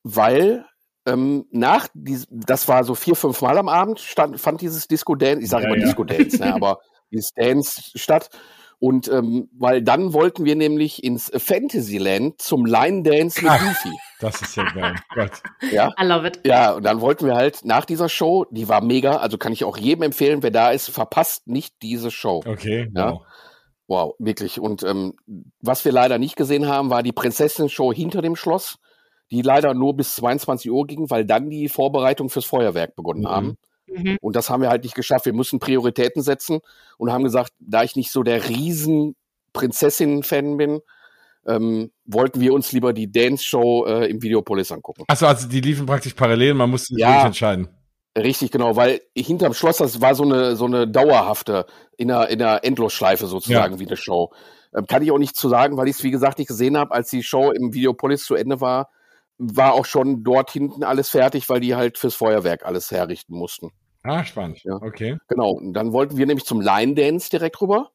weil ähm, nach dies, das war so vier, fünf Mal am Abend, stand, fand dieses Disco Dance, ich sage Ja, immer ja. Disco Dance, ne, aber dieses Dance statt. Und ähm, weil dann wollten wir nämlich ins Fantasyland zum Line Dance mit. Goofy. Das ist ja geil. Gott. Ja. I love it. Ja, und dann wollten wir halt nach dieser Show, die war mega, also kann ich auch jedem empfehlen, wer da ist, verpasst nicht diese Show. Okay. Ja. Wow. Wow, wirklich. Und ähm, was wir leider nicht gesehen haben, war die Prinzessin-Show hinter dem Schloss, die leider nur bis 22 Uhr ging, weil dann die Vorbereitungen fürs Feuerwerk begonnen Mhm. haben. Mhm. Und das haben wir halt nicht geschafft. Wir mussten Prioritäten setzen und haben gesagt, da ich nicht so der riesen Prinzessin-Fan bin, ähm, wollten wir uns lieber die Dance-Show äh, im Videopolis angucken. Achso, also die liefen praktisch parallel, man musste sich Ja. wirklich entscheiden. Richtig, genau, weil hinterm Schloss, das war so eine, so eine dauerhafte, in einer, in einer Endlosschleife sozusagen wie eine Show. Ähm, kann ich auch nicht zu sagen, weil ich es, wie gesagt, nicht gesehen habe, als die Show im Videopolis zu Ende war, war auch schon dort hinten alles fertig, weil die halt fürs Feuerwerk alles herrichten mussten. Ah, spannend. Ja. Okay. Genau, und dann wollten wir nämlich zum Line Dance direkt rüber.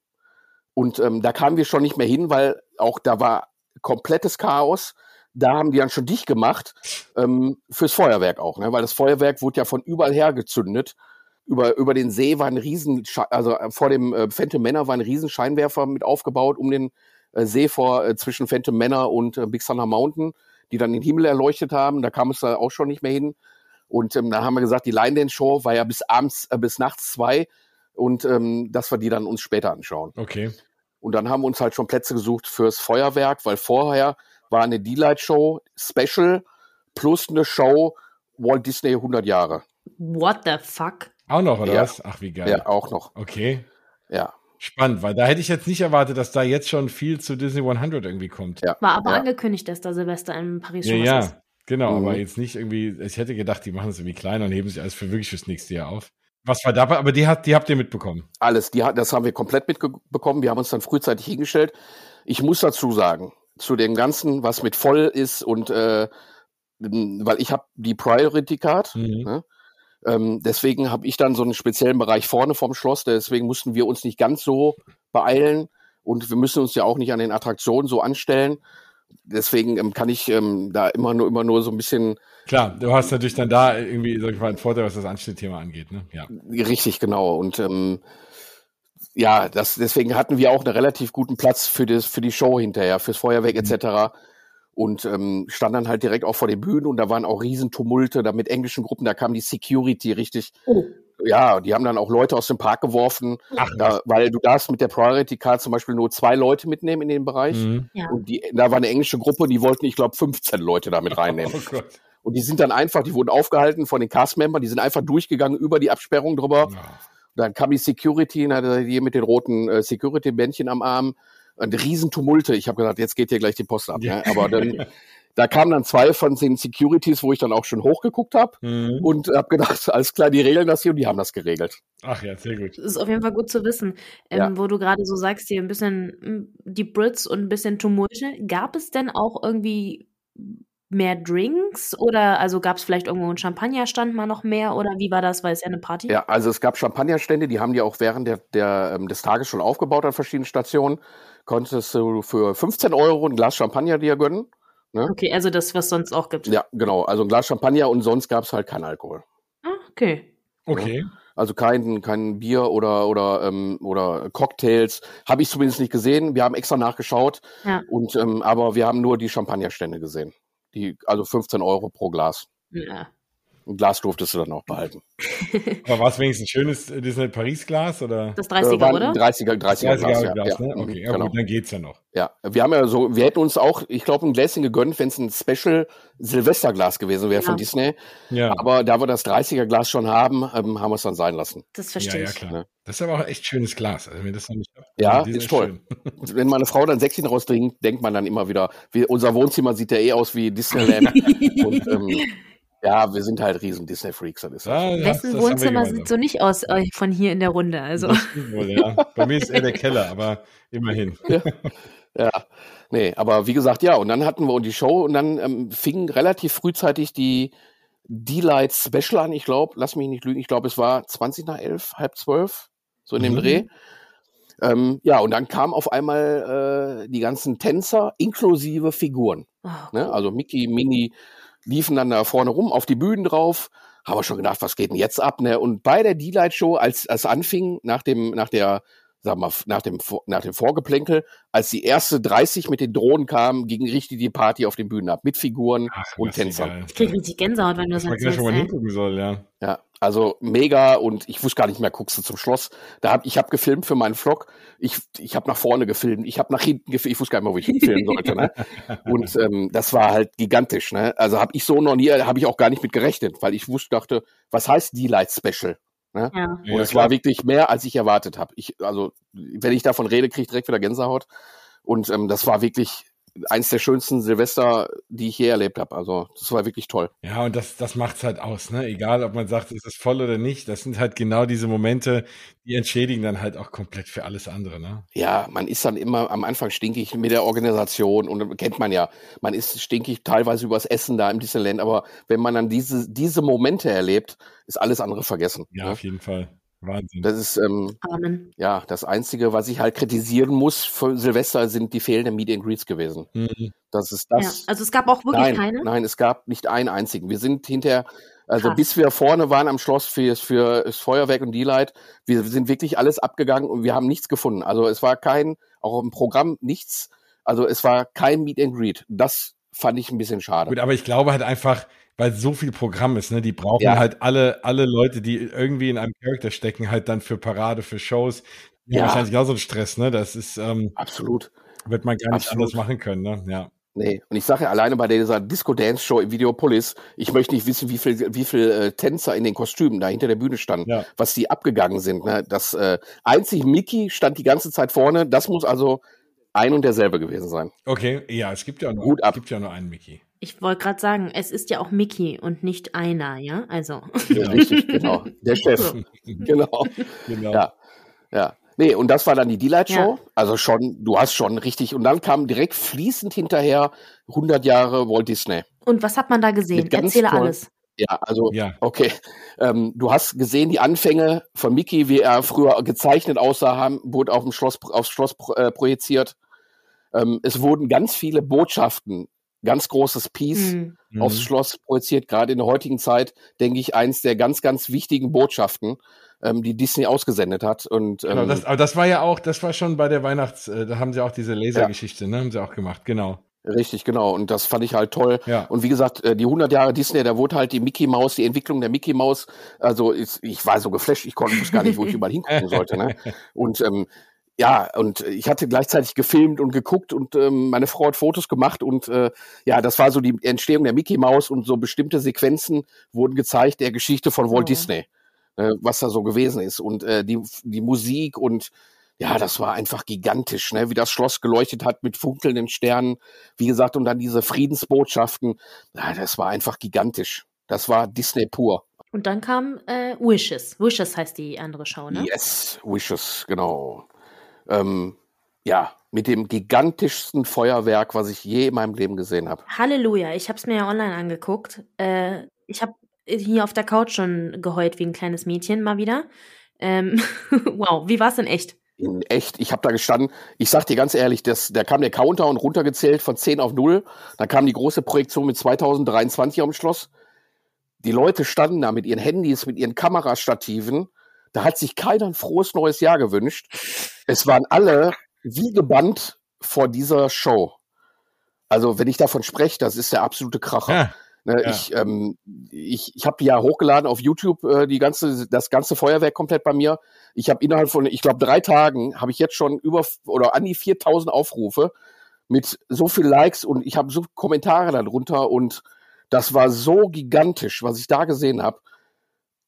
Und ähm, da kamen wir schon nicht mehr hin, weil auch da war komplettes Chaos. Da haben die dann schon dicht gemacht ähm, fürs Feuerwerk auch, ne? weil das Feuerwerk wurde ja von überall her gezündet. Über, über den See war ein riesen, also äh, vor dem äh, Phantom Manor war ein riesen Scheinwerfer mit aufgebaut um den äh, See vor äh, zwischen Phantom Manor und äh, Big Thunder Mountain, die dann den Himmel erleuchtet haben. Da kam es da auch schon nicht mehr hin. Und ähm, da haben wir gesagt, die Line Dance Show war ja bis abends, äh, bis nachts zwei und ähm, dass wir die dann uns später anschauen. Okay. Und dann haben wir uns halt schon Plätze gesucht fürs Feuerwerk, weil vorher war eine D-Light Show Special plus eine Show Walt Disney 100 Jahre. What the fuck? Auch noch, oder Ja. was? Ach, wie geil. Ja, auch noch. Okay. Ja, Spannend, weil da hätte ich jetzt nicht erwartet, dass da jetzt schon viel zu Disney 100 irgendwie kommt. ja. War aber ja. angekündigt, dass da Silvester in Paris Ja, schon was ja, ist. genau, Mhm. aber jetzt nicht irgendwie, ich hätte gedacht, die machen es irgendwie kleiner und heben sich alles für wirklich fürs nächste Jahr auf. Was war dabei? Aber die, hat, die habt ihr mitbekommen. Alles, die, hat- das haben wir komplett mitbekommen. Wir haben uns dann frühzeitig hingestellt. Ich muss dazu sagen, zu dem Ganzen, was mit voll ist und äh, weil ich habe die Priority Card, Mhm. ne? Ähm, deswegen habe ich dann so einen speziellen Bereich vorne vom Schloss. Deswegen mussten wir uns nicht ganz so beeilen und wir müssen uns ja auch nicht an den Attraktionen so anstellen. Deswegen ähm, kann ich ähm, da immer nur immer nur so ein bisschen Klar, du hast natürlich dann da irgendwie sag ich mal, einen Vorteil, was das Anschnittthema angeht, ne? Ja. Richtig, genau. Und ähm, ja, das, deswegen hatten wir auch einen relativ guten Platz für, das, für die Show hinterher, fürs Feuerwerk etc. Und ähm, stand dann halt direkt auch vor den Bühnen und da waren auch Riesentumulte, da mit englischen Gruppen, da kam die Security richtig. Oh. Ja, die haben dann auch Leute aus dem Park geworfen, Ach, da, weil du darfst mit der Priority Card zum Beispiel nur zwei Leute mitnehmen in den Bereich. Mhm. Ja. Und die, da war eine englische Gruppe, die wollten, ich glaube, 15 Leute damit reinnehmen. Oh Gott. Und die sind dann einfach, die wurden aufgehalten von den Cast-Membern, die sind einfach durchgegangen über die Absperrung drüber. Ja. Dann kam die Security, und hatte hier mit den roten äh, Security-Bändchen am Arm. Ein Riesentumulte. Ich habe gesagt, jetzt geht hier gleich die Post ab. Ja. Ne? Aber dann, da kamen dann zwei von den Securities, wo ich dann auch schon hochgeguckt habe mhm. und habe gedacht, alles klar, die regeln das hier und die haben das geregelt. Ach ja, sehr gut. Das ist auf jeden Fall gut zu wissen. Ähm, ja. Wo du gerade so sagst, hier ein bisschen hm, die Brits und ein bisschen Tumulte. Gab es denn auch irgendwie mehr Drinks oder also gab es vielleicht irgendwo einen Champagnerstand mal noch mehr oder wie war das? Weil es ja eine Party? Ja, also es gab Champagnerstände, die haben die auch während der, der, ähm, des Tages schon aufgebaut an verschiedenen Stationen. Konntest du für 15 Euro ein Glas Champagner dir gönnen. Ne? Okay, also das, was sonst auch gibt. Ja, genau. Also ein Glas Champagner und sonst gab es halt keinen Alkohol. Ah, okay. Okay. Also kein, kein Bier oder, oder, ähm, oder Cocktails. Habe ich zumindest nicht gesehen. Wir haben extra nachgeschaut. Ja. Und, ähm, aber wir haben nur die Champagnerstände gesehen. Die, also 15 Euro pro Glas. Ja. Ein Glas durftest du dann auch behalten. Aber war es wenigstens ein schönes äh, Disney Paris Glas oder? Das 30er, äh, oder? 30er, 30er, 30er Glas, ja. Glas, ne? Okay, ja, genau. gut, dann geht's ja noch. Ja, wir haben ja so, wir hätten uns auch, ich glaube, ein Gläschen gegönnt, wenn es ein Special Silvesterglas gewesen wäre ja. von Disney. Ja. Aber da wir das 30er Glas schon haben, ähm, haben wir es dann sein lassen. Das verstehe ja, ich. Ja, klar. Das ist aber auch echt schönes Glas. Also, wenn das noch nicht ja, ist toll. wenn meine Frau dann Säckchen rausdringt, denkt man dann immer wieder, wie, unser Wohnzimmer sieht ja eh aus wie Disneyland. und, ähm, ja, wir sind halt riesen Disney-Freaks. Ja, halt Wessen Wohnzimmer sieht so nicht aus äh, von hier in der Runde? Also. Wohl, ja. Bei mir ist eher der Keller, aber immerhin. Ja. ja. nee, aber wie gesagt, ja, und dann hatten wir die Show und dann ähm, fing relativ frühzeitig die D-Light Special an. Ich glaube, lass mich nicht lügen, ich glaube, es war 20 nach 11, halb 12, so in dem mhm. Dreh. Ähm, ja, und dann kamen auf einmal äh, die ganzen Tänzer inklusive Figuren. Oh, ne? Also Mickey, Minnie, liefen dann da vorne rum auf die Bühnen drauf. Haben wir schon gedacht, was geht denn jetzt ab? Ne? Und bei der D-Light-Show, als es anfing, nach dem, nach der, sag mal, nach dem, nach dem Vorgeplänkel, als die erste 30 mit den Drohnen kamen, ging richtig die Party auf den Bühnen ab, mit Figuren Ach, und Tänzern. Ich krieg richtig Gänsehaut, wenn du das sagst. Man schon mal hingucken soll, ja. Ja, also mega und ich wusste gar nicht mehr, guckst du zum Schloss. Da hab, ich habe gefilmt für meinen Vlog. Ich, ich habe nach vorne gefilmt, ich habe nach hinten gefilmt. Ich wusste gar nicht mehr, wo ich filmen sollte. Ne? Und ähm, das war halt gigantisch. Ne? Also habe ich so noch nie, habe ich auch gar nicht mit gerechnet, weil ich wusste, dachte, was heißt die Light Special? Ne? Ja. Und ja, es war wirklich mehr, als ich erwartet habe. Ich, also wenn ich davon rede, kriege ich direkt wieder Gänsehaut. Und ähm, das war wirklich eins der schönsten Silvester, die ich je erlebt habe. Also das war wirklich toll. Ja, und das, das macht's halt aus, ne? Egal, ob man sagt, es ist voll oder nicht. Das sind halt genau diese Momente, die entschädigen dann halt auch komplett für alles andere, ne? Ja, man ist dann immer am Anfang stinkig mit der Organisation und kennt man ja. Man ist stinkig teilweise übers Essen da im Disneyland, aber wenn man dann diese, diese Momente erlebt, ist alles andere vergessen. Ja, ne? auf jeden Fall. Wahnsinn. Das ist ähm, Amen. ja das Einzige, was ich halt kritisieren muss für Silvester, sind die fehlenden Meet and Greets gewesen. Mhm. Das ist das. Ja, also es gab auch wirklich nein, keine. Nein, es gab nicht einen einzigen. Wir sind hinterher, also Krass. bis wir vorne waren am Schloss für, für das Feuerwerk und die Light, wir sind wirklich alles abgegangen und wir haben nichts gefunden. Also es war kein, auch im Programm nichts. Also es war kein Meet and Greet. Das fand ich ein bisschen schade. Gut, aber ich glaube halt einfach, weil so viel Programm ist, ne? Die brauchen ja. halt alle, alle Leute, die irgendwie in einem Charakter stecken, halt dann für Parade, für Shows. Ja, wahrscheinlich auch so ein Stress, ne? Das ist ähm, absolut. Wird man gar nicht absolut. anders machen können, ne? Ja. Nee, und ich sage ja alleine bei dieser Disco-Dance-Show im Videopolis, ich möchte nicht wissen, wie viel, wie viel äh, Tänzer in den Kostümen da hinter der Bühne standen, ja. was die abgegangen sind. Ne? Das äh, einzig Mickey stand die ganze Zeit vorne, das muss also ein und derselbe gewesen sein. Okay, ja, es gibt ja nur, Gut ab. Es gibt ja nur einen Mickey. Ich wollte gerade sagen, es ist ja auch Mickey und nicht einer, ja? Also. Ja, richtig, genau. Der Chef. genau. genau. Ja. Ja. Nee, und das war dann die Delight-Show. Ja. Also schon, du hast schon richtig. Und dann kam direkt fließend hinterher 100 Jahre Walt Disney. Und was hat man da gesehen? Erzähle alles. Ja, also, ja. okay. Ähm, du hast gesehen, die Anfänge von Mickey, wie er früher gezeichnet aussah, haben, wurde auf dem Schloss, aufs Schloss äh, projiziert. Ähm, es wurden ganz viele Botschaften, ganz großes Piece mhm. aufs mhm. Schloss projiziert. Gerade in der heutigen Zeit, denke ich, eins der ganz, ganz wichtigen Botschaften, ähm, die Disney ausgesendet hat. Und, genau, ähm, genau, das, aber das war ja auch, das war schon bei der Weihnachts, äh, da haben sie auch diese Lasergeschichte, ja. ne, haben sie auch gemacht, genau. Richtig, genau. Und das fand ich halt toll. Ja. Und wie gesagt, äh, die 100 Jahre Disney, da wurde halt die Mickey Maus, die Entwicklung der Mickey Maus, also ich, ich war so geflasht, ich konnte gar nicht, wo ich überall hingucken sollte. Ne? Und ähm, ja, und ich hatte gleichzeitig gefilmt und geguckt und ähm, meine Frau hat Fotos gemacht und äh, ja, das war so die Entstehung der Mickey Maus und so bestimmte Sequenzen wurden gezeigt der Geschichte von Walt oh. Disney, äh, was da so gewesen ist und äh, die die Musik und ja, das war einfach gigantisch, ne? wie das Schloss geleuchtet hat mit funkelnden Sternen, wie gesagt, und dann diese Friedensbotschaften, ja, das war einfach gigantisch. Das war Disney pur. Und dann kam äh, Wishes. Wishes heißt die andere Show, ne? Yes, Wishes, genau. Ähm, ja, mit dem gigantischsten Feuerwerk, was ich je in meinem Leben gesehen habe. Halleluja, ich habe es mir ja online angeguckt. Äh, ich habe hier auf der Couch schon geheult wie ein kleines Mädchen mal wieder. Ähm, wow, wie war es denn echt? In echt, ich habe da gestanden, ich sag dir ganz ehrlich, das, da kam der Counter und runtergezählt von 10 auf 0. Da kam die große Projektion mit 2023 am Schloss. Die Leute standen da mit ihren Handys, mit ihren Kamerastativen. Da hat sich keiner ein frohes neues Jahr gewünscht. Es waren alle wie gebannt vor dieser Show. Also, wenn ich davon spreche, das ist der absolute Kracher. Ja. Ne, ja. Ich, ähm, ich, ich habe ja hochgeladen auf YouTube äh, die ganze, das ganze Feuerwerk komplett bei mir. Ich habe innerhalb von, ich glaube, drei Tagen habe ich jetzt schon über oder an die 4000 Aufrufe mit so viel Likes und ich habe so Kommentare darunter und das war so gigantisch, was ich da gesehen habe.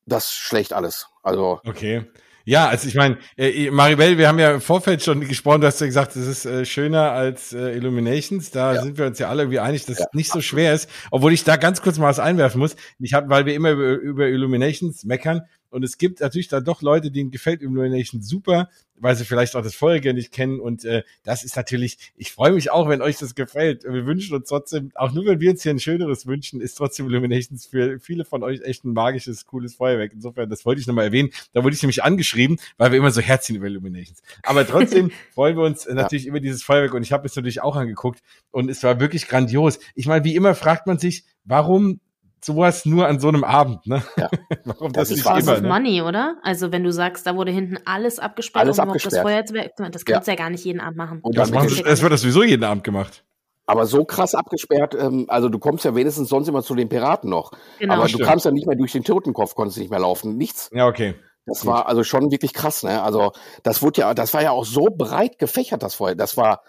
Das schlecht alles. Also okay. Ja, also ich meine, äh, Maribel, wir haben ja im Vorfeld schon gesprochen, du hast ja gesagt, es ist äh, schöner als äh, Illuminations. Da ja. sind wir uns ja alle irgendwie einig, dass ja, es nicht so schwer ist. Obwohl ich da ganz kurz mal was einwerfen muss. Ich habe, weil wir immer über, über Illuminations meckern, und es gibt natürlich da doch Leute, denen gefällt Illumination super, weil sie vielleicht auch das Vorherige nicht kennen. Und äh, das ist natürlich, ich freue mich auch, wenn euch das gefällt. Wir wünschen uns trotzdem, auch nur wenn wir uns hier ein schöneres wünschen, ist trotzdem Illuminations für viele von euch echt ein magisches, cooles Feuerwerk. Insofern, das wollte ich nochmal erwähnen. Da wurde ich nämlich angeschrieben, weil wir immer so herziehen über Illuminations. Aber trotzdem freuen wir uns natürlich ja. über dieses Feuerwerk und ich habe es natürlich auch angeguckt und es war wirklich grandios. Ich meine, wie immer fragt man sich, warum sowas nur an so einem Abend, ne? Ja. Warum das, das ist nicht immer, ne? Money, oder? Also wenn du sagst, da wurde hinten alles abgesperrt, alles um abgesperrt. das Feuerwerk, das kannst du ja. ja gar nicht jeden Abend machen. Und das, machen sie, es wird das sowieso jeden Abend gemacht. Aber so krass abgesperrt, ähm, also du kommst ja wenigstens sonst immer zu den Piraten noch. Genau. Aber du Stimmt. kamst ja nicht mehr durch den Totenkopf, konntest nicht mehr laufen, nichts. Ja, okay. Das Gut. war also schon wirklich krass, ne? Also das wurde ja, das war ja auch so breit gefächert, das Feuer. Das war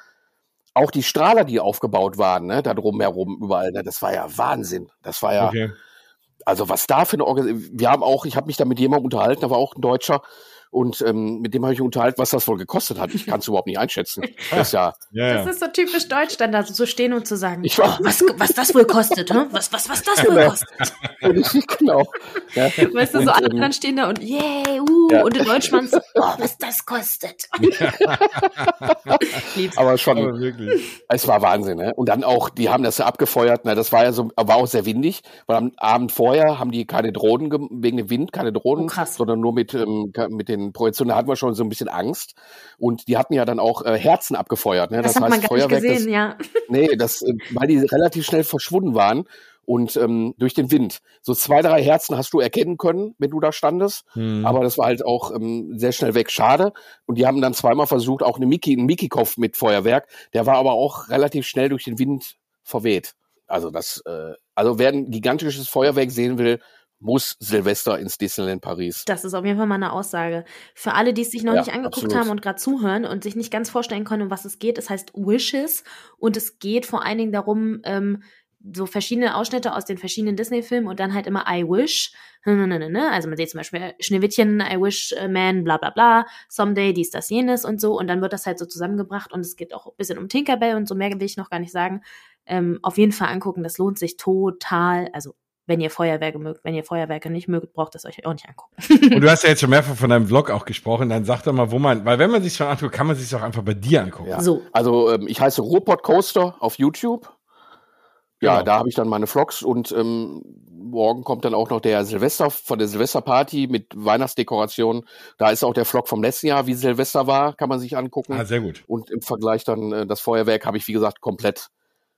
auch die Strahler, die aufgebaut waren, ne, da drumherum überall, ne, das war ja Wahnsinn. Das war ja, okay also was da für eine Organisation, wir haben auch, ich habe mich da mit jemandem unterhalten, da war auch ein Deutscher, und ähm, mit dem habe ich unterhalten, was das wohl gekostet hat. Ich kann es überhaupt nicht einschätzen. Das ist ja, ja, Das ist so typisch deutsch, dann da so stehen und zu sagen, ich war, was, was das wohl kostet, hm? was, was, was das wohl genau. kostet. genau. Ja. Weißt du, so alle ähm, anderen stehen da und yeah, uh, ja. und in Deutschland so, oh, was das kostet. Aber schon, Aber wirklich. es war Wahnsinn. Ne? Und dann auch, die haben das ja abgefeuert, ne? das war ja so, war auch sehr windig, weil am Abend vorher haben die keine Drohnen, wegen dem Wind, keine Drohnen, oh, sondern nur mit, ähm, mit den Projektionen, da hatten wir schon so ein bisschen Angst. Und die hatten ja dann auch äh, Herzen abgefeuert. Ne? Das, das hat heißt, man gar Feuerwerk, nicht gesehen, das, ja. Nee, das, äh, weil die relativ schnell verschwunden waren und ähm, durch den Wind. So zwei, drei Herzen hast du erkennen können, wenn du da standest. Hm. Aber das war halt auch ähm, sehr schnell weg. Schade. Und die haben dann zweimal versucht, auch eine Mickey, einen Mickey-Kopf mit Feuerwerk. Der war aber auch relativ schnell durch den Wind verweht. Also das, äh, also wer ein gigantisches Feuerwerk sehen will, muss Silvester ins Disneyland Paris. Das ist auf jeden Fall mal eine Aussage. Für alle, die es sich noch ja, nicht angeguckt absolut. haben und gerade zuhören und sich nicht ganz vorstellen können, um was es geht, es heißt Wishes und es geht vor allen Dingen darum, ähm, so verschiedene Ausschnitte aus den verschiedenen Disney-Filmen und dann halt immer I Wish. Also man sieht zum Beispiel Schneewittchen, I Wish äh, Man, bla bla bla, Someday, dies, das, jenes und so. Und dann wird das halt so zusammengebracht und es geht auch ein bisschen um Tinkerbell und so mehr will ich noch gar nicht sagen. Ähm, auf jeden Fall angucken, das lohnt sich total. Also wenn ihr Feuerwerke mögt. Wenn ihr Feuerwerke nicht mögt, braucht es euch auch nicht angucken. Und du hast ja jetzt schon mehrfach von deinem Vlog auch gesprochen, dann sag doch mal, wo man, weil wenn man sich schon anguckt, kann man sich auch einfach bei dir angucken. Ja. So. Also ähm, ich heiße Robot Coaster auf YouTube. ja, Genau. da habe ich dann meine Vlogs und ähm, morgen kommt dann auch noch der Silvester von der Silvesterparty mit Weihnachtsdekoration. Da ist auch der Vlog vom letzten Jahr, wie Silvester war, kann man sich angucken. Ah, sehr gut. Und im Vergleich dann äh, das Feuerwerk habe ich, wie gesagt, komplett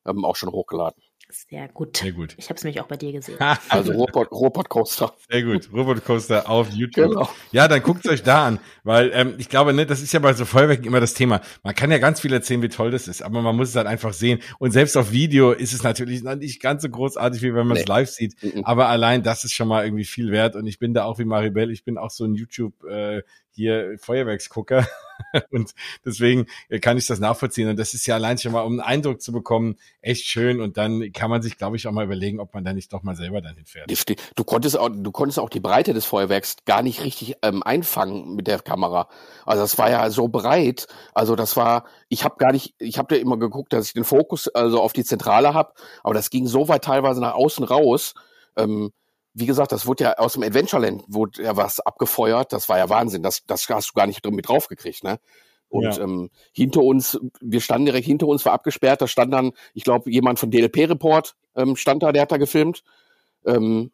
ähm, auch schon hochgeladen. Sehr gut. Sehr gut. Ich habe es nämlich auch bei dir gesehen. Also Robot, Robot Coaster. Sehr gut. Robot Coaster auf YouTube. Genau. Ja, dann guckt euch da an, weil ähm, ich glaube, ne, das ist ja bei so Feuerwerken immer das Thema. Man kann ja ganz viel erzählen, wie toll das ist, aber man muss es halt einfach sehen. Und selbst auf Video ist es natürlich nicht ganz so großartig, wie wenn man es Nee. live sieht. Mhm. Aber allein das ist schon mal irgendwie viel wert. Und ich bin da auch wie Maribel, ich bin auch so ein YouTube äh, hier Feuerwerksgucker. und deswegen äh, kann ich das nachvollziehen. Und das ist ja allein schon mal, um einen Eindruck zu bekommen, echt schön. Und dann kann man sich, glaube ich, auch mal überlegen, ob man da nicht doch mal selber dann hinfährt. Du konntest auch, du konntest auch die Breite des Feuerwerks gar nicht richtig ähm, einfangen mit der Kamera. Also das war ja so breit. Also das war, ich habe gar nicht, ich habe ja immer geguckt, dass ich den Fokus also auf die Zentrale habe, aber das ging so weit teilweise nach außen raus. Ähm, wie gesagt, das wurde ja aus dem Adventureland wurde ja was abgefeuert. Das war ja Wahnsinn. Das, das hast du gar nicht mit draufgekriegt, ne? Und Ja. ähm, hinter uns, wir standen direkt hinter uns, war abgesperrt. Da stand dann, ich glaube, jemand von DLP Report ähm, stand da, der hat da gefilmt. Ähm,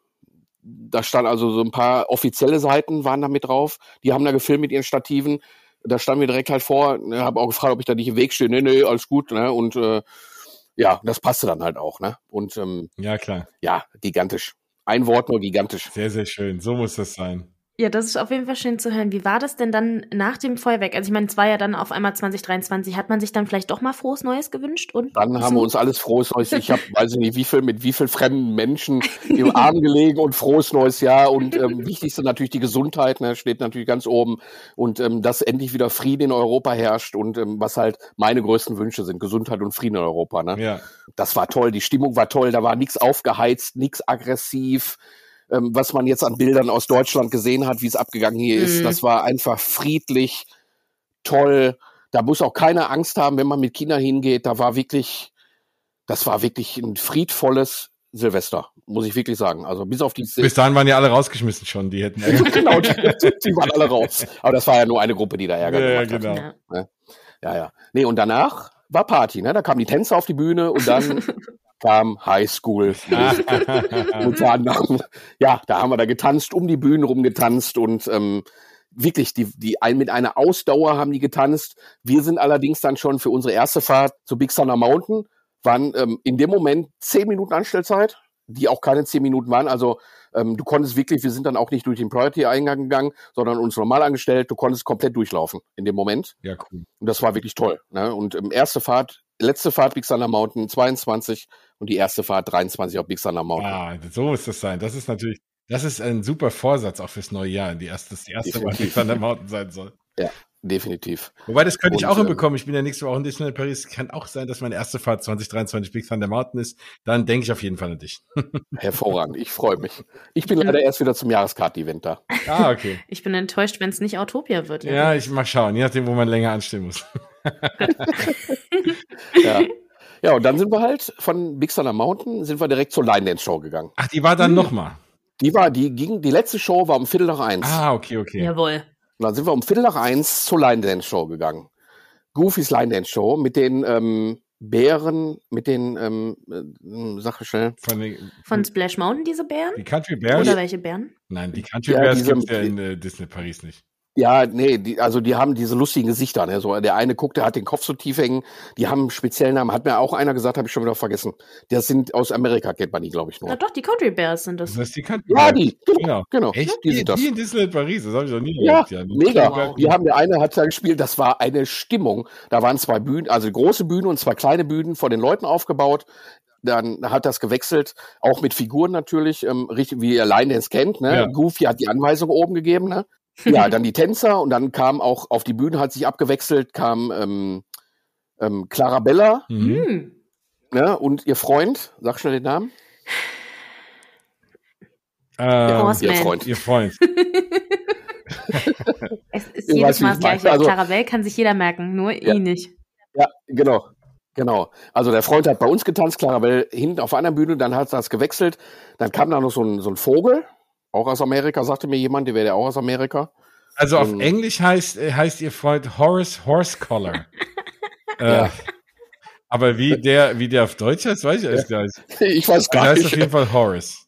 da stand also so ein paar offizielle Seiten waren da mit drauf. Die haben da gefilmt mit ihren Stativen. Da standen wir direkt halt vor. Ne, habe auch gefragt, ob ich da nicht im Weg stehe. Nee, nee, alles gut. Ne? Und äh, ja, das passte dann halt auch. Ne? Und ähm, Ja, klar. ja, gigantisch. Ein Wort nur gigantisch. Sehr, sehr schön. So muss das sein. Ja, das ist auf jeden Fall schön zu hören. Wie war das denn dann nach dem Feuerwerk? Also ich meine, es war ja dann auf einmal 2023. Hat man sich dann vielleicht doch mal frohes Neues gewünscht? Und Dann haben wir uns alles frohes Neues. Ich habe, weiß ich nicht, wie viel mit wie viel fremden Menschen im Arm gelegen und frohes neues Jahr. Und ähm, wichtigste natürlich die Gesundheit, ne, steht natürlich ganz oben. Und ähm, dass endlich wieder Frieden in Europa herrscht und ähm, was halt meine größten Wünsche sind, Gesundheit und Frieden in Europa. Ne? Ja. Das war toll, die Stimmung war toll, da war nichts aufgeheizt, nichts aggressiv. Ähm, was man jetzt an Bildern aus Deutschland gesehen hat, wie es abgegangen hier ist, Mhm. das war einfach friedlich, toll. Da muss auch keiner Angst haben, wenn man mit Kindern hingeht. Da war wirklich, das war wirklich ein friedvolles Silvester, muss ich wirklich sagen. Also bis auf die Bis dahin waren ja alle rausgeschmissen schon. Die hätten genau, die, die waren alle raus. Aber das war ja nur eine Gruppe, die da Ärger Ja, ja, gemacht hat. genau. ja. Ja, ja. Nee, und danach war Party, ne? Da kamen die Tänzer auf die Bühne und dann kam High School. Unter anderem. Ja, da haben wir da getanzt, um die Bühnen rum getanzt und ähm, wirklich, die, die ein, mit einer Ausdauer haben die getanzt. Wir sind allerdings dann schon für unsere erste Fahrt zu Big Thunder Mountain, waren ähm, in dem Moment zehn Minuten Anstellzeit, die auch keine zehn Minuten waren. Also ähm, du konntest wirklich, wir sind dann auch nicht durch den Priority-Eingang gegangen, sondern uns normal angestellt. Du konntest komplett durchlaufen in dem Moment. ja, cool. Und das war wirklich toll. Ne? Und ähm, erste Fahrt, letzte Fahrt Big Thunder Mountain 22 und die erste Fahrt 23 auf Big Thunder Mountain. Ah, so muss das sein. Das ist natürlich, das ist ein super Vorsatz auch fürs neue Jahr. Die erste, das erste Mal, Definitiv. die Thunder Mountain sein soll. Definitiv. Wobei, das könnte ich Und, auch ähm, hinbekommen. Ich bin ja nächste Woche in Disneyland Paris. Kann auch sein, dass meine erste Fahrt 2023 Big Thunder Mountain ist. Dann denke ich auf jeden Fall an dich. Hervorragend. Ich freue mich. Ich bin leider erst wieder zum Jahreskart-Event da. Ah, okay. Ich bin enttäuscht, wenn es nicht Autopia wird. Ja, ich mal schauen, je nachdem, wo man länger anstehen muss. Ja. ja, und dann sind wir halt von Big Thunder Mountain sind wir direkt zur Line Dance Show gegangen. Ach, die war dann Hm. noch mal. Die war, die ging, die letzte Show war um Viertel nach eins. Ah, okay, okay. Jawohl. Und dann sind wir um Viertel nach eins zur Line Dance Show gegangen. Goofys Line Dance Show mit den ähm, Bären, mit den, ähm, äh, sag ich schnell, Von den, Von Splash Mountain diese Bären? die Country Bears? Oder welche Bären? Nein, die Country Ja, Bears diese- gibt's ja in äh, Disney Paris nicht. Ja, nee, die, also die haben diese lustigen Gesichter. Ne? So, der eine guckt, der hat den Kopf so tief hängen. Die haben einen speziellen Namen. Hat mir auch einer gesagt, habe ich schon wieder vergessen. Das sind aus Amerika, kennt man die, glaube ich, Na nur. doch, die Country Bears sind das. Das ist die Country Ja, Bears. die. Genau. Genau. genau. Echt? Die Die, sind das. die in Disneyland Paris? Das habe ich noch nie Ja, erlebt. mega. Wow. Die haben, der eine hat da gespielt, das war eine Stimmung. Da waren zwei Bühnen, also große Bühnen und zwei kleine Bühnen vor den Leuten aufgebaut. Dann hat das gewechselt, auch mit Figuren natürlich, ähm, richtig wie ihr Line Dance kennt. Ne? Ja. Goofy hat die Anweisung oben gegeben. Ne? Ja, dann die Tänzer und dann kam auch auf die Bühne, hat sich abgewechselt, kam ähm, ähm, Clarabella Mhm. Hm. ne? und ihr Freund, sag schnell den Namen. Ähm, Horseman. Ihr Freund. Ihr Freund. Es ist Ich jedes Mal das gleiche. Also- Clarabelle kann sich jeder merken, nur Ja. ihn nicht. Ja, genau. Genau. Also der Freund hat bei uns getanzt, Clarabelle hinten auf einer Bühne, dann hat das gewechselt. Dann kam da noch so ein, so ein Vogel, auch aus Amerika, sagte mir jemand, der wäre ja auch aus Amerika. Also auf Ähm, Englisch heißt, äh, heißt ihr Freund Horace Horsecollar. äh, Ja. Aber wie der, wie der auf Deutsch heißt, weiß ich erst gar nicht. Ich weiß Also gar der heißt nicht. auf jeden Fall Horace.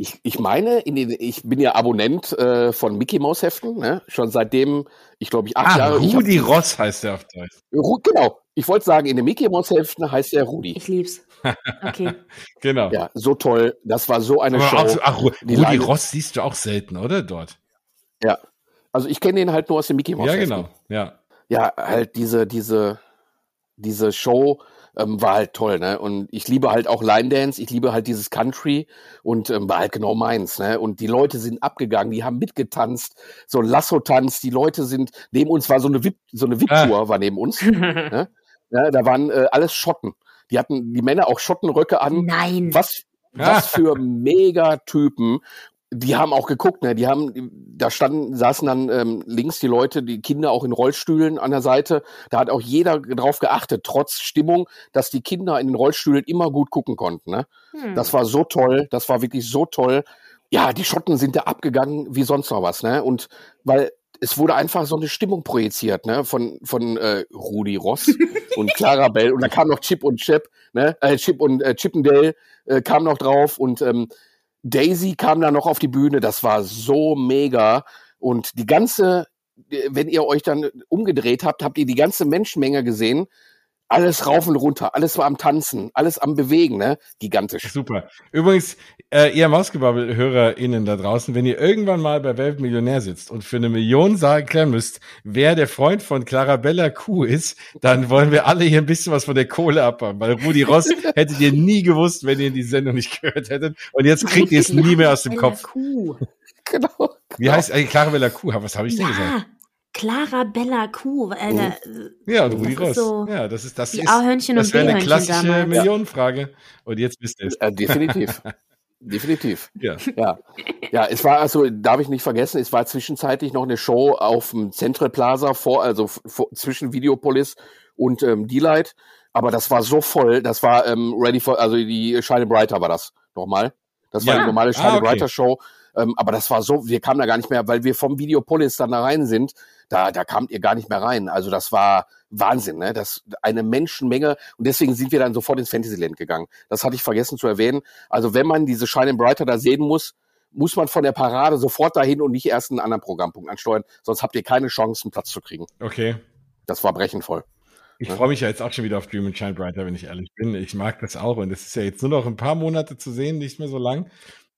Ich, ich meine, in den, ich bin ja Abonnent äh, von Mickey Mouse Heften, ne? schon seitdem, ich glaube, ich acht Ah, Jahre. ich hab- Rudi Ross heißt der auf Deutsch. Ru genau. Ich wollte sagen, in den Mickey Mouse Heften heißt er Rudi. Ich lieb's. Okay. Genau. Ja, so toll. Das war so eine Aber Show. auch, ach, Rudi Leine- Ross siehst du auch selten, oder? Dort. Ja. Also ich kenne den halt nur aus den Mickey Mouse Ja, genau. Ja. Ja, halt diese, diese, diese Show ähm, war halt toll, ne? Und ich liebe halt auch Line Dance, ich liebe halt dieses Country und ähm, war halt genau meins, ne? Und die Leute sind abgegangen, die haben mitgetanzt, so Lasso-Tanz, die Leute sind, neben uns war so eine VIP, so eine VIP-Tour war neben uns. ne? Ja, da waren äh, alles Schotten. Die hatten die Männer auch Schottenröcke an. Nein. Was, was für Megatypen. Die haben auch geguckt, ne? Die haben, da standen, saßen dann ähm, links die Leute, die Kinder auch in Rollstühlen an der Seite. Da hat auch jeder drauf geachtet, trotz Stimmung, dass die Kinder in den Rollstühlen immer gut gucken konnten. Ne? Hm. Das war so toll, das war wirklich so toll. Ja, die Schotten sind da abgegangen wie sonst noch was, ne? Und weil es wurde einfach so eine Stimmung projiziert, ne? Von von äh, Rudi Ross und Clara Bell und da kam noch Chip und Chip, ne? Äh, Chip und äh, Chip und Dale äh, kam noch drauf und ähm, Daisy kam da noch auf die Bühne. Das war so mega und die ganze, äh, wenn ihr euch dann umgedreht habt, habt ihr die ganze Menschenmenge gesehen. Alles rauf und runter, alles war am Tanzen, alles am Bewegen, ne? Gigantisch. Super. Übrigens, äh, ihr Mausgebabbel-HörerInnen da draußen, wenn ihr irgendwann mal bei Weltmillionär sitzt und für eine Million sagen klären müsst, wer der Freund von Clarabella Kuh ist, dann wollen wir alle hier ein bisschen was von der Kohle abhaben, weil Rudi Ross hättet ihr nie gewusst, wenn ihr die Sendung nicht gehört hättet. Und jetzt kriegt ihr es nie mehr aus dem Kopf. Kuh. Genau. Wie heißt eigentlich Clarabella Kuh? Was habe ich denn gesagt? Clara Bella Kuh. Äh, da, Ja, und Rudi Das ist Ross. so ja, das ist das die ist A-Hörnchen das und wäre eine klassische damals. Millionenfrage. Und jetzt wisst ihr es. Äh, definitiv. definitiv. Ja. Ja. Ja, es war also, darf ich nicht vergessen, es war zwischenzeitlich noch eine Show auf dem Central Plaza vor, also vor, zwischen Videopolis und ähm, D-Light. Aber das war so voll, das war ähm, ready for, also die Shine Brighter war das nochmal. Das war Ja. die normale Shine Ah, okay. Brighter Show. Ähm, aber das war so, wir kamen da gar nicht mehr, weil wir vom Videopolis dann da rein sind, da, da kamt ihr gar nicht mehr rein. Also das war Wahnsinn, ne? Das eine Menschenmenge und deswegen sind wir dann sofort ins Fantasyland gegangen. Das hatte ich vergessen zu erwähnen. Also wenn man diese Shine Brighter da sehen muss, muss man von der Parade sofort dahin und nicht erst einen anderen Programmpunkt ansteuern, sonst habt ihr keine Chance, einen Platz zu kriegen. Okay. Das war brechenvoll. Ich Ja. freue mich ja jetzt auch schon wieder auf Dream and Shine Brighter, wenn ich ehrlich bin. Ich mag das auch und es ist ja jetzt nur noch ein paar Monate zu sehen, nicht mehr so lang.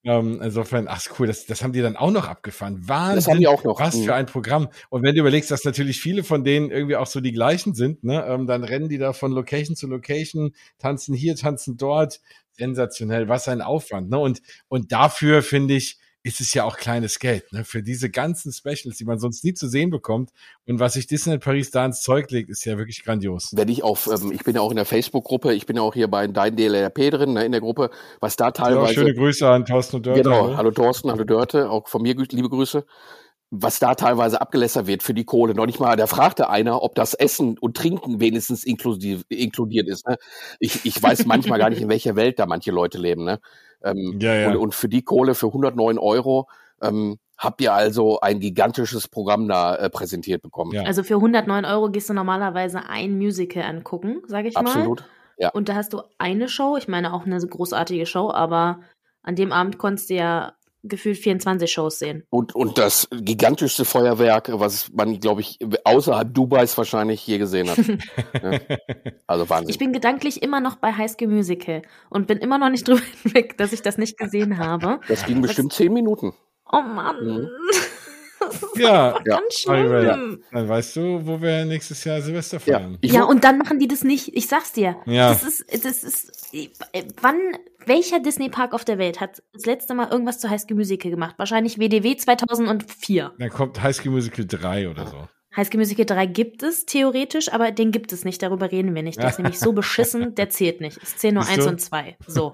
Ähm, insofern, ach cool, das, das haben die dann auch noch abgefahren. Wahnsinn. Das haben die auch noch. Was Mhm. für ein Programm. Und wenn du überlegst, dass natürlich viele von denen irgendwie auch so die gleichen sind, ne, ähm, dann rennen die da von Location zu Location, tanzen hier, tanzen dort. Sensationell, was ein Aufwand. Ne? Und, und dafür finde ich, ist es ja auch kleines Geld, ne? Für diese ganzen Specials, die man sonst nie zu sehen bekommt. Und was sich Disneyland Paris da ins Zeug legt, ist ja wirklich grandios. Wenn ich auf, ähm, ich bin ja auch in der Facebook-Gruppe, ich bin ja auch hier bei Dein DLRP drin, ne, in der Gruppe, was da Ja, teilweise. schöne Grüße an Thorsten und Dörte. Genau, ne? hallo Thorsten, hallo Dörte, auch von mir liebe Grüße. Was da teilweise abgelässert wird für die Kohle. Noch nicht mal, da fragte einer, ob das Essen und Trinken wenigstens inklusiv, inkludiert ist. Ne? Ich, ich weiß manchmal gar nicht, in welcher Welt da manche Leute leben. Ne? Ähm, Ja, ja. Und, und für die Kohle, für 109 Euro, ähm, habt ihr also ein gigantisches Programm da äh, präsentiert bekommen. Ja. Also für 109 Euro gehst du normalerweise ein Musical angucken, sage ich mal. Absolut. Ja. Und da hast du eine Show, ich meine auch eine großartige Show, aber an dem Abend konntest du ja gefühlt 24 Shows sehen. Und, und das gigantischste Feuerwerk, was man, glaube ich, außerhalb Dubais wahrscheinlich je gesehen hat. Also Wahnsinn. Ich bin gedanklich immer noch bei High School Musical und bin immer noch nicht drüber hinweg, dass ich das nicht gesehen habe. das ging bestimmt zehn Minuten. Oh Mann. Mhm. Ja. Ja. ganz schlimm. Dann weißt du, wo wir nächstes Jahr Silvester Ja, feiern. Ja, wo- und dann machen die das nicht. Ich sag's dir. Ja. Das ist, das ist, wann, welcher Disney-Park auf der Welt hat das letzte Mal irgendwas zu High School Musical gemacht? Wahrscheinlich WDW 2004. Dann kommt High School Musical 3 oder so. High School Musical 3 gibt es theoretisch, aber den gibt es nicht. Darüber reden wir nicht. Der ist nämlich so beschissen, der zählt nicht. Es zählen nur Siehst 1 du? und 2. So.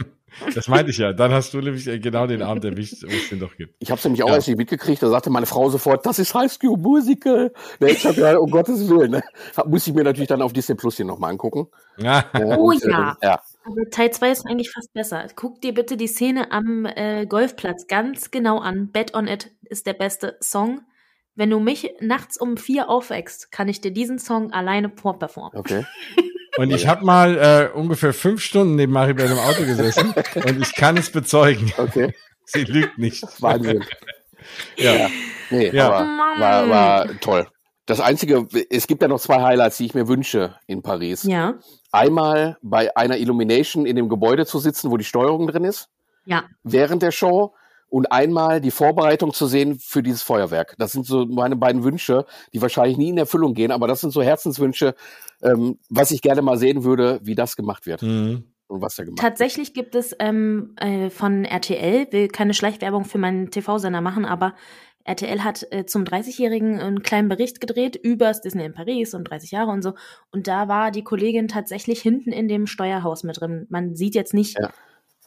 Das meinte ich ja. Dann hast du nämlich äh, genau den Abend erwischt, wo es den doch gibt. Ich habe es nämlich auch Ja. erst nicht mitgekriegt. Da sagte meine Frau sofort, das ist High School Musical. Ne, ich habe ja, um Gottes Willen, ne, muss ich mir natürlich dann auf Disney Plus hier nochmal angucken. Ja. Ja, Oh und, äh, ja. ja. Aber Teil 2 ist eigentlich fast besser. Guck dir bitte die Szene am äh, Golfplatz ganz genau an. Bet on It ist der beste Song. Wenn du mich nachts um vier aufwächst, kann ich dir diesen Song alleine vorperformen. Okay. Und ich habe mal äh, ungefähr fünf Stunden neben Maribel im Auto gesessen und ich kann es bezeugen. Okay. Sie lügt nicht. Wahnsinn. Ja. Ja. Nee, Ja. aber war, war toll. Das Einzige, es gibt ja noch zwei Highlights, die ich mir wünsche in Paris. Ja, Einmal bei einer Illumination in dem Gebäude zu sitzen, wo die Steuerung drin ist, ja. während der Show. Und einmal die Vorbereitung zu sehen für dieses Feuerwerk. Das sind so meine beiden Wünsche, die wahrscheinlich nie in Erfüllung gehen, aber das sind so Herzenswünsche, ähm, was ich gerne mal sehen würde, wie das gemacht wird Mhm. und was da gemacht Tatsächlich gibt es ähm, äh, von RTL, will keine Schleichwerbung für meinen TV-Sender machen, aber RTL hat äh, zum 30-Jährigen einen kleinen Bericht gedreht über das Disney in Paris und 30 Jahre und so. Und da war die Kollegin tatsächlich hinten in dem Steuerhaus mit drin. Man sieht jetzt nicht Ja.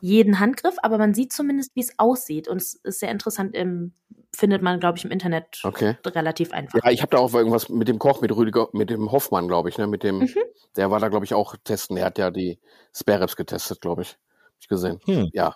Jeden Handgriff, aber man sieht zumindest, wie es aussieht. Und es ist sehr interessant, ähm, findet man, glaube ich, im Internet Okay. relativ einfach. Ja, ich habe da auch irgendwas mit dem Koch, mit Rüdiger, mit dem Hoffmann, glaube ich, ne, mit dem, Mhm. der war da, glaube ich, auch testen. Der hat ja die Spare Ribs getestet, glaube ich. Hab ich gesehen. Hm. Ja.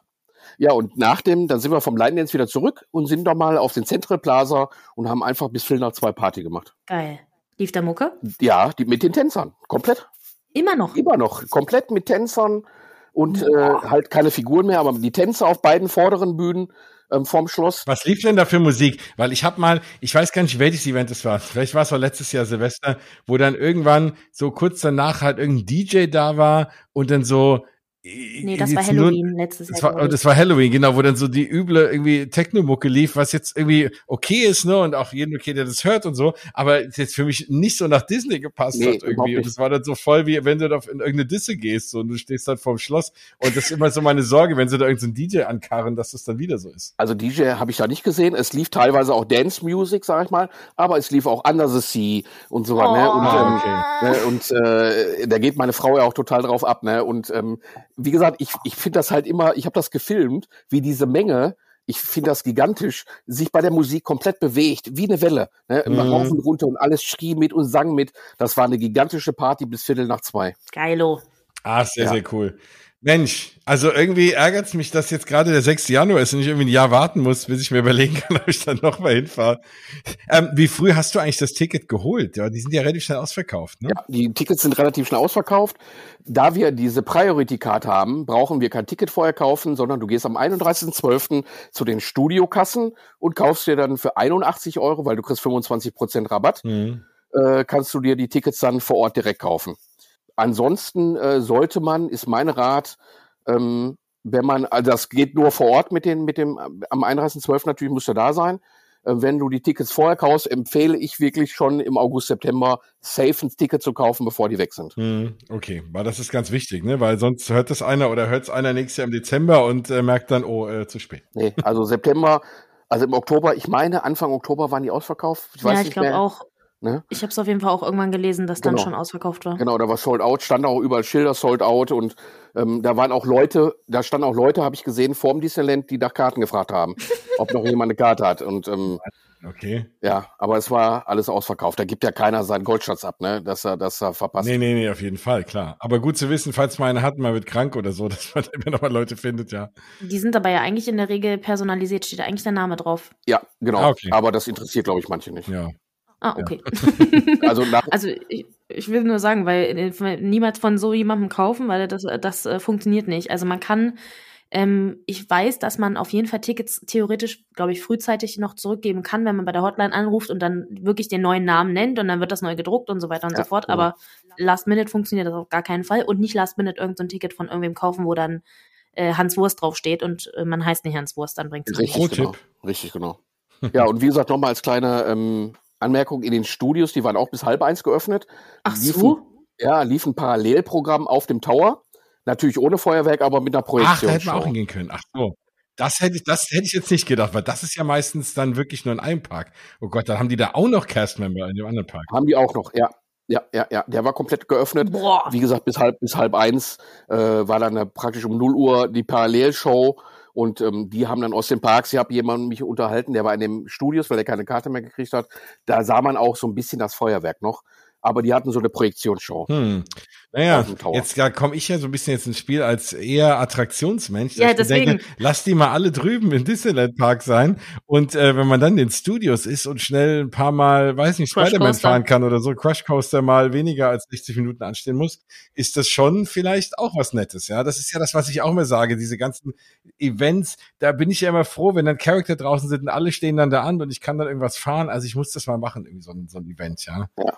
Ja, und nach dem, dann sind wir vom Line Dance wieder zurück und sind doch mal auf den Central Plaza und haben einfach bis Viertel nach zwei Party gemacht. Geil. Lief der Mucke? Ja, die, mit den Tänzern. Komplett. Immer noch. Immer noch. Komplett mit Tänzern und äh, halt keine Figuren mehr, aber die Tänzer auf beiden vorderen Bühnen ähm, vorm Schloss. Was lief denn da für Musik? Weil ich habe mal, ich weiß gar nicht, welches Event es war. Vielleicht war es auch letztes Jahr Silvester, wo dann irgendwann so kurz danach halt irgendein DJ da war und dann so. Nee, das war jetzt nur- Halloween letztes Das Jahr. war, glaub ich. das war Halloween, genau, wo dann so die üble irgendwie Techno-Mucke lief, was jetzt irgendwie okay ist, ne, und auch jeden okay, der das hört und so, aber es jetzt für mich nicht so nach Disney gepasst Nee, hat irgendwie. Und es war dann so voll, wie wenn du da in irgendeine Disse gehst so, und du stehst dann vorm Schloss. Und das ist immer so meine Sorge, wenn sie da irgendeinen DJ ankarren, dass das dann wieder so ist. Also DJ habe ich da nicht gesehen. Es lief teilweise auch Dance Music, sag ich mal, aber es lief auch Under the Sea und so weiter. Ne? Und, Ah, ähm, ne? und äh, da geht meine Frau ja auch total drauf ab. Ne? Und ähm, wie gesagt, ich, ich finde das halt immer, ich habe das gefilmt, wie diese Menge, ich finde das gigantisch, sich bei der Musik komplett bewegt, wie eine Welle. Ne? Immer Mhm. rauf und runter und alles schrie mit und sang mit. Das war eine gigantische Party bis Viertel nach zwei. Geilo. Ah, sehr, Ja. sehr cool. Mensch, also irgendwie ärgert es mich, dass jetzt gerade der 6. Januar ist und ich irgendwie ein Jahr warten muss, bis ich mir überlegen kann, ob ich dann nochmal hinfahre. Ähm, wie früh hast du eigentlich das Ticket geholt? Ja, die sind ja relativ schnell ausverkauft, ne? Ja, die Tickets sind relativ schnell ausverkauft. Da wir diese Priority Card haben, brauchen wir kein Ticket vorher kaufen, sondern du gehst am 31.12. zu den Studiokassen und kaufst dir dann für 81 Euro, weil du kriegst 25 Prozent Rabatt, Mhm. äh, kannst du dir die Tickets dann vor Ort direkt kaufen. Ansonsten äh, sollte man, ist mein Rat, ähm, wenn man, also das geht nur vor Ort mit den, mit dem, am 31.12. natürlich musst du da sein. Äh, Wenn du die Tickets vorher kaufst, empfehle ich wirklich schon im August, September safe ein Ticket zu kaufen, bevor die weg sind. Hm, Okay, weil das ist ganz wichtig, ne? Weil sonst hört das einer oder hört es einer nächstes Jahr im Dezember und äh, merkt dann, oh, äh, zu spät. Nee, also September, also im Oktober, ich meine, Anfang Oktober waren die ausverkauft. Ich weiß ja, ich glaube auch. Ne? Ich habe es auf jeden Fall auch irgendwann gelesen, dass dann Genau. schon ausverkauft war. Genau, da war Sold Out, stand auch überall Schilder Sold Out und ähm, da waren auch Leute, da standen auch Leute, habe ich gesehen, vorm Disneyland, die nach Karten gefragt haben, ob noch jemand eine Karte hat. Und ähm, Okay. ja, aber es war alles ausverkauft. Da gibt ja keiner seinen Goldschatz ab, ne, dass er, dass er verpasst. Nee, nee, nee, auf jeden Fall, klar. Aber gut zu wissen, falls mal einer hat, mal wird krank oder so, dass man immer noch mal Leute findet, ja. Die sind aber ja eigentlich in der Regel personalisiert, steht da eigentlich der Name drauf. Ja, genau. Ah, okay. Aber das interessiert, glaube ich, manche nicht. Ja. Ah, okay. Also nach, Also ich, ich will nur sagen, weil äh, niemals von so jemandem kaufen, weil das, das äh, funktioniert nicht. Also man kann, ähm, ich weiß, dass man auf jeden Fall Tickets theoretisch, glaube ich, frühzeitig noch zurückgeben kann, wenn man bei der Hotline anruft und dann wirklich den neuen Namen nennt und dann wird das neu gedruckt und so weiter und Ja, so fort. genau. Aber Last Minute funktioniert das auf gar keinen Fall und nicht Last Minute irgendein Ticket von irgendwem kaufen, wo dann äh, Hans Wurst draufsteht und äh, man heißt nicht Hans Wurst, dann bringt es Richtig, genau. Richtig, genau. Ja, und wie gesagt, nochmal als kleine ähm, Anmerkung, in den Studios, die waren auch bis halb eins geöffnet. Ach liefen, so? Ja, lief ein Parallelprogramm auf dem Tower. Natürlich ohne Feuerwerk, aber mit einer Ach, da hätten wir Projektion. auch hingehen können. Ach so. Das hätte ich, das hätte ich jetzt nicht gedacht, weil das ist ja meistens dann wirklich nur in einem Park. Oh Gott, dann haben die da auch noch Cast-Member in dem anderen Park. Haben die auch noch, ja. Ja, ja, ja. Der war komplett geöffnet. Boah. Wie gesagt, bis halb, bis halb eins äh, war dann äh, praktisch um 0 Uhr die Parallelshow. Und ähm, die haben dann aus den Parks, ich habe jemanden mich unterhalten, der war in den Studios, weil er keine Karte mehr gekriegt hat. Da sah man auch so ein bisschen das Feuerwerk noch. Aber die hatten so eine Projektionsshow. Hm. Naja, jetzt ja, komme ich ja so ein bisschen jetzt ins Spiel als eher Attraktionsmensch. Ja, deswegen. Denke, lass die mal alle drüben im Disneyland Park sein. Und äh, wenn man dann in den Studios ist und schnell ein paar Mal, weiß nicht, Spider-Man fahren kann oder so, Crush Coaster mal weniger als 60 Minuten anstehen muss, ist das schon vielleicht auch was Nettes. Ja, das ist ja das, was ich auch immer sage. Diese ganzen Events, da bin ich ja immer froh, wenn dann Charakter draußen sind und alle stehen dann da an und ich kann dann irgendwas fahren. Also ich muss das mal machen, irgendwie so ein, so ein Event, ja. Ja.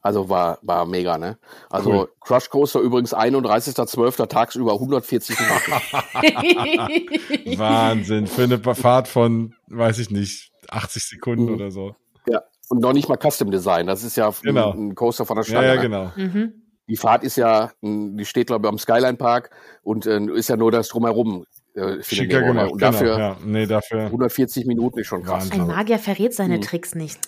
Also war, war mega, ne? Also cool. Crush Coaster übrigens 31.12. tagsüber 140 Minuten. Wahnsinn. Für eine Fahrt von, weiß ich nicht, 80 Sekunden mhm. oder so. Ja. Und noch nicht mal Custom Design. Das ist ja genau. ein, Coaster von der Stange. Ja, ja ne? genau. Mhm. Die Fahrt ist ja, die steht, glaube ich, am Skyline Park und äh, ist ja nur das drumherum. Äh, Schicker gemacht, und dafür, genau, ja. nee, dafür 140 Minuten ist schon krass. Ein Magier verrät seine mhm. Tricks nicht.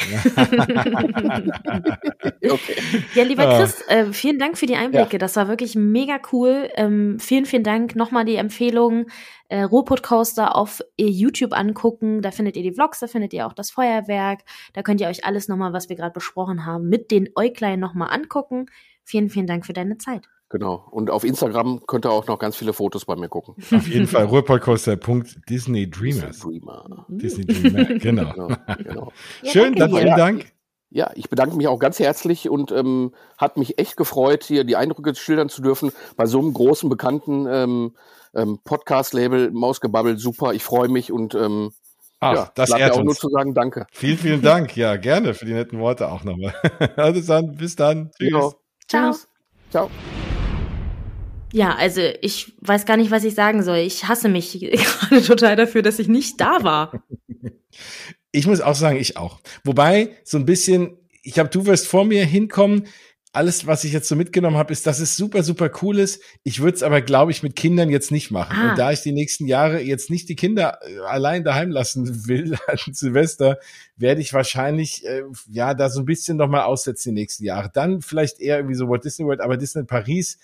okay. Ja, lieber Chris, äh, vielen Dank für die Einblicke. Ja. Das war wirklich mega cool. Ähm, vielen, vielen Dank. Nochmal die Empfehlung, äh, Ruhrpott Coaster auf YouTube angucken. Da findet ihr die Vlogs, da findet ihr auch das Feuerwerk. Da könnt ihr euch alles nochmal, was wir gerade besprochen haben, mit den Äuglein nochmal angucken. Vielen, vielen Dank für deine Zeit. Genau. Und auf Instagram könnt ihr auch noch ganz viele Fotos bei mir gucken. Auf jeden Fall. Ruhrpodcaster.disney Dreamers. Dreamer. Disney Dreamer, genau. genau, genau. Schön, dann vielen Dank. Ja, ich bedanke mich auch ganz herzlich und ähm, hat mich echt gefreut, hier die Eindrücke schildern zu dürfen bei so einem großen, bekannten ähm, ähm, Podcast-Label, Mausgebabbel, super, ich freue mich und ähm, Ach, ja, das ehrt auch uns. nur zu sagen, danke. Vielen, vielen Dank. Ja, gerne für die netten Worte auch nochmal. Also dann, bis dann. Tschüss. Ciao. Tschüss. Ciao. Ja, also ich weiß gar nicht, was ich sagen soll. Ich hasse mich gerade total dafür, dass ich nicht da war. Ich muss auch sagen, ich auch. Wobei, so ein bisschen, ich glaube, du wirst vor mir hinkommen. Alles, was ich jetzt so mitgenommen habe, ist, dass es super, super cool ist. Ich würde es aber, glaube ich, mit Kindern jetzt nicht machen. Ah. Und da ich die nächsten Jahre jetzt nicht die Kinder äh, allein daheim lassen will an Silvester, werde ich wahrscheinlich äh, ja da so ein bisschen nochmal aussetzen die nächsten Jahre. Dann vielleicht eher irgendwie so Walt Disney World, aber Disney Paris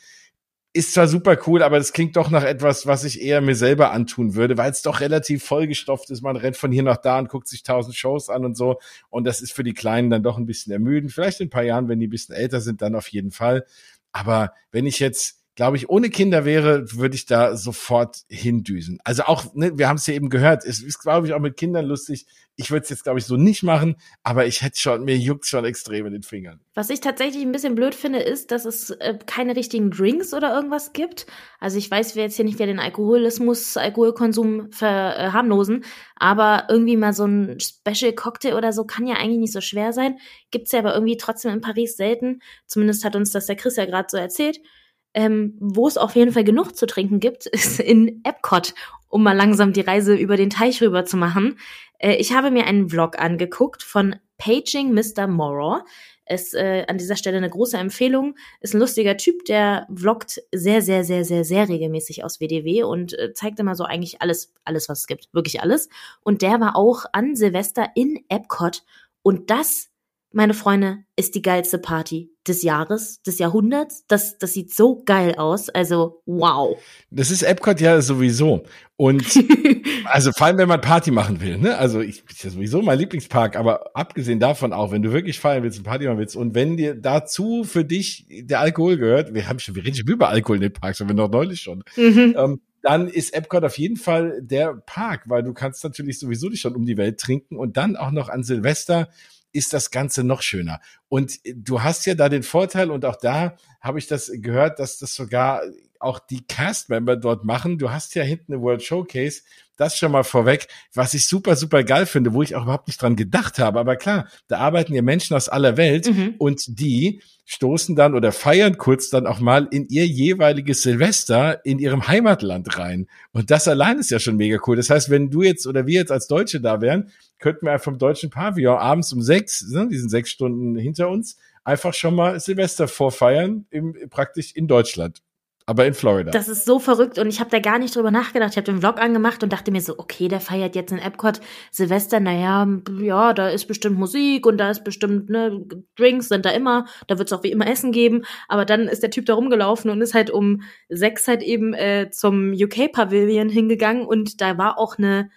ist zwar super cool, aber das klingt doch nach etwas, was ich eher mir selber antun würde, weil es doch relativ vollgestopft ist. Man rennt von hier nach da und guckt sich tausend Shows an und so. Und das ist für die Kleinen dann doch ein bisschen ermüdend. Vielleicht in ein paar Jahren, wenn die ein bisschen älter sind, dann auf jeden Fall. Aber wenn ich jetzt glaube ich, ohne Kinder wäre, würde ich da sofort hindüsen. Also auch, ne, wir haben es ja eben gehört, es ist, glaube ich, auch mit Kindern lustig. Ich würde es jetzt, glaube ich, so nicht machen, aber ich hätte schon, mir juckt schon extrem in den Fingern. Was ich tatsächlich ein bisschen blöd finde, ist, dass es äh, keine richtigen Drinks oder irgendwas gibt. Also ich weiß, wir jetzt hier nicht wieder den Alkoholismus, Alkoholkonsum verharmlosen, aber irgendwie mal so ein Special Cocktail oder so kann ja eigentlich nicht so schwer sein. Gibt's ja aber irgendwie trotzdem in Paris selten. Zumindest hat uns das der Chris ja gerade so erzählt. Ähm, wo es auf jeden Fall genug zu trinken gibt, ist in Epcot, um mal langsam die Reise über den Teich rüber zu machen. Äh, ich habe mir einen Vlog angeguckt von Paging Mr. Morrow. Ist äh, an dieser Stelle eine große Empfehlung. Ist ein lustiger Typ, der vloggt sehr, sehr, sehr, sehr, sehr regelmäßig aus WDW und äh, zeigt immer so eigentlich alles, alles, was es gibt. Wirklich alles. Und der war auch an Silvester in Epcot. Und das meine Freunde, ist die geilste Party des Jahres, des Jahrhunderts. Das, das sieht so geil aus. Also, wow. Das ist Epcot ja sowieso. Und also vor allem, wenn man Party machen will, ne? Also ich ist ja sowieso mein Lieblingspark, aber abgesehen davon auch, wenn du wirklich feiern willst und Party machen willst und wenn dir dazu für dich der Alkohol gehört, wir haben schon, wir reden schon über Alkohol in den Parks, haben wir noch neulich schon. Mhm. Ähm, dann ist Epcot auf jeden Fall der Park, weil du kannst natürlich sowieso dich schon um die Welt trinken und dann auch noch an Silvester ist das Ganze noch schöner. Und äh, du hast ja da den Vorteil, und auch da habe ich das gehört, dass das sogar auch die Cast-Member dort machen. Du hast ja hinten eine World Showcase, das schon mal vorweg, was ich super, super geil finde, wo ich auch überhaupt nicht dran gedacht habe. Aber klar, da arbeiten ja Menschen aus aller Welt mhm. und die stoßen dann oder feiern kurz dann auch mal in ihr jeweiliges Silvester in ihrem Heimatland rein. Und das allein ist ja schon mega cool. Das heißt, wenn du jetzt oder wir jetzt als Deutsche da wären, könnten wir einfach vom deutschen Pavillon abends um sechs, ne, diesen sechs Stunden hinter uns, einfach schon mal Silvester vorfeiern, im, praktisch in Deutschland. Aber in Florida. Das ist so verrückt und ich habe da gar nicht drüber nachgedacht. Ich habe den Vlog angemacht und dachte mir so, okay, der feiert jetzt in Epcot Silvester. Naja, ja, da ist bestimmt Musik und da ist bestimmt, ne, Drinks sind da immer. Da wird es auch wie immer Essen geben. Aber dann ist der Typ da rumgelaufen und ist halt um sechs halt eben äh, zum UK-Pavilion hingegangen und da war auch eine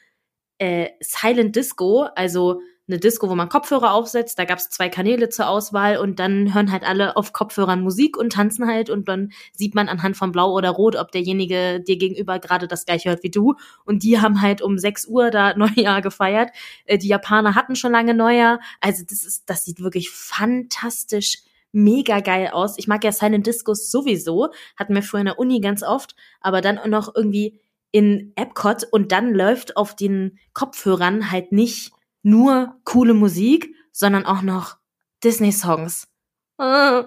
äh, Silent Disco, also eine Disco, wo man Kopfhörer aufsetzt. Da gab es zwei Kanäle zur Auswahl und dann hören halt alle auf Kopfhörern Musik und tanzen halt und dann sieht man anhand von Blau oder Rot, ob derjenige dir gegenüber gerade das gleiche hört wie du. Und die haben halt um 6 Uhr da Neujahr gefeiert. Äh, die Japaner hatten schon lange Neujahr. Also das ist, das sieht wirklich fantastisch mega geil aus. Ich mag ja Silent Discos sowieso, hatten wir früher in der Uni ganz oft, aber dann noch irgendwie in Epcot und dann läuft auf den Kopfhörern halt nicht nur coole Musik, sondern auch noch Disney-Songs. I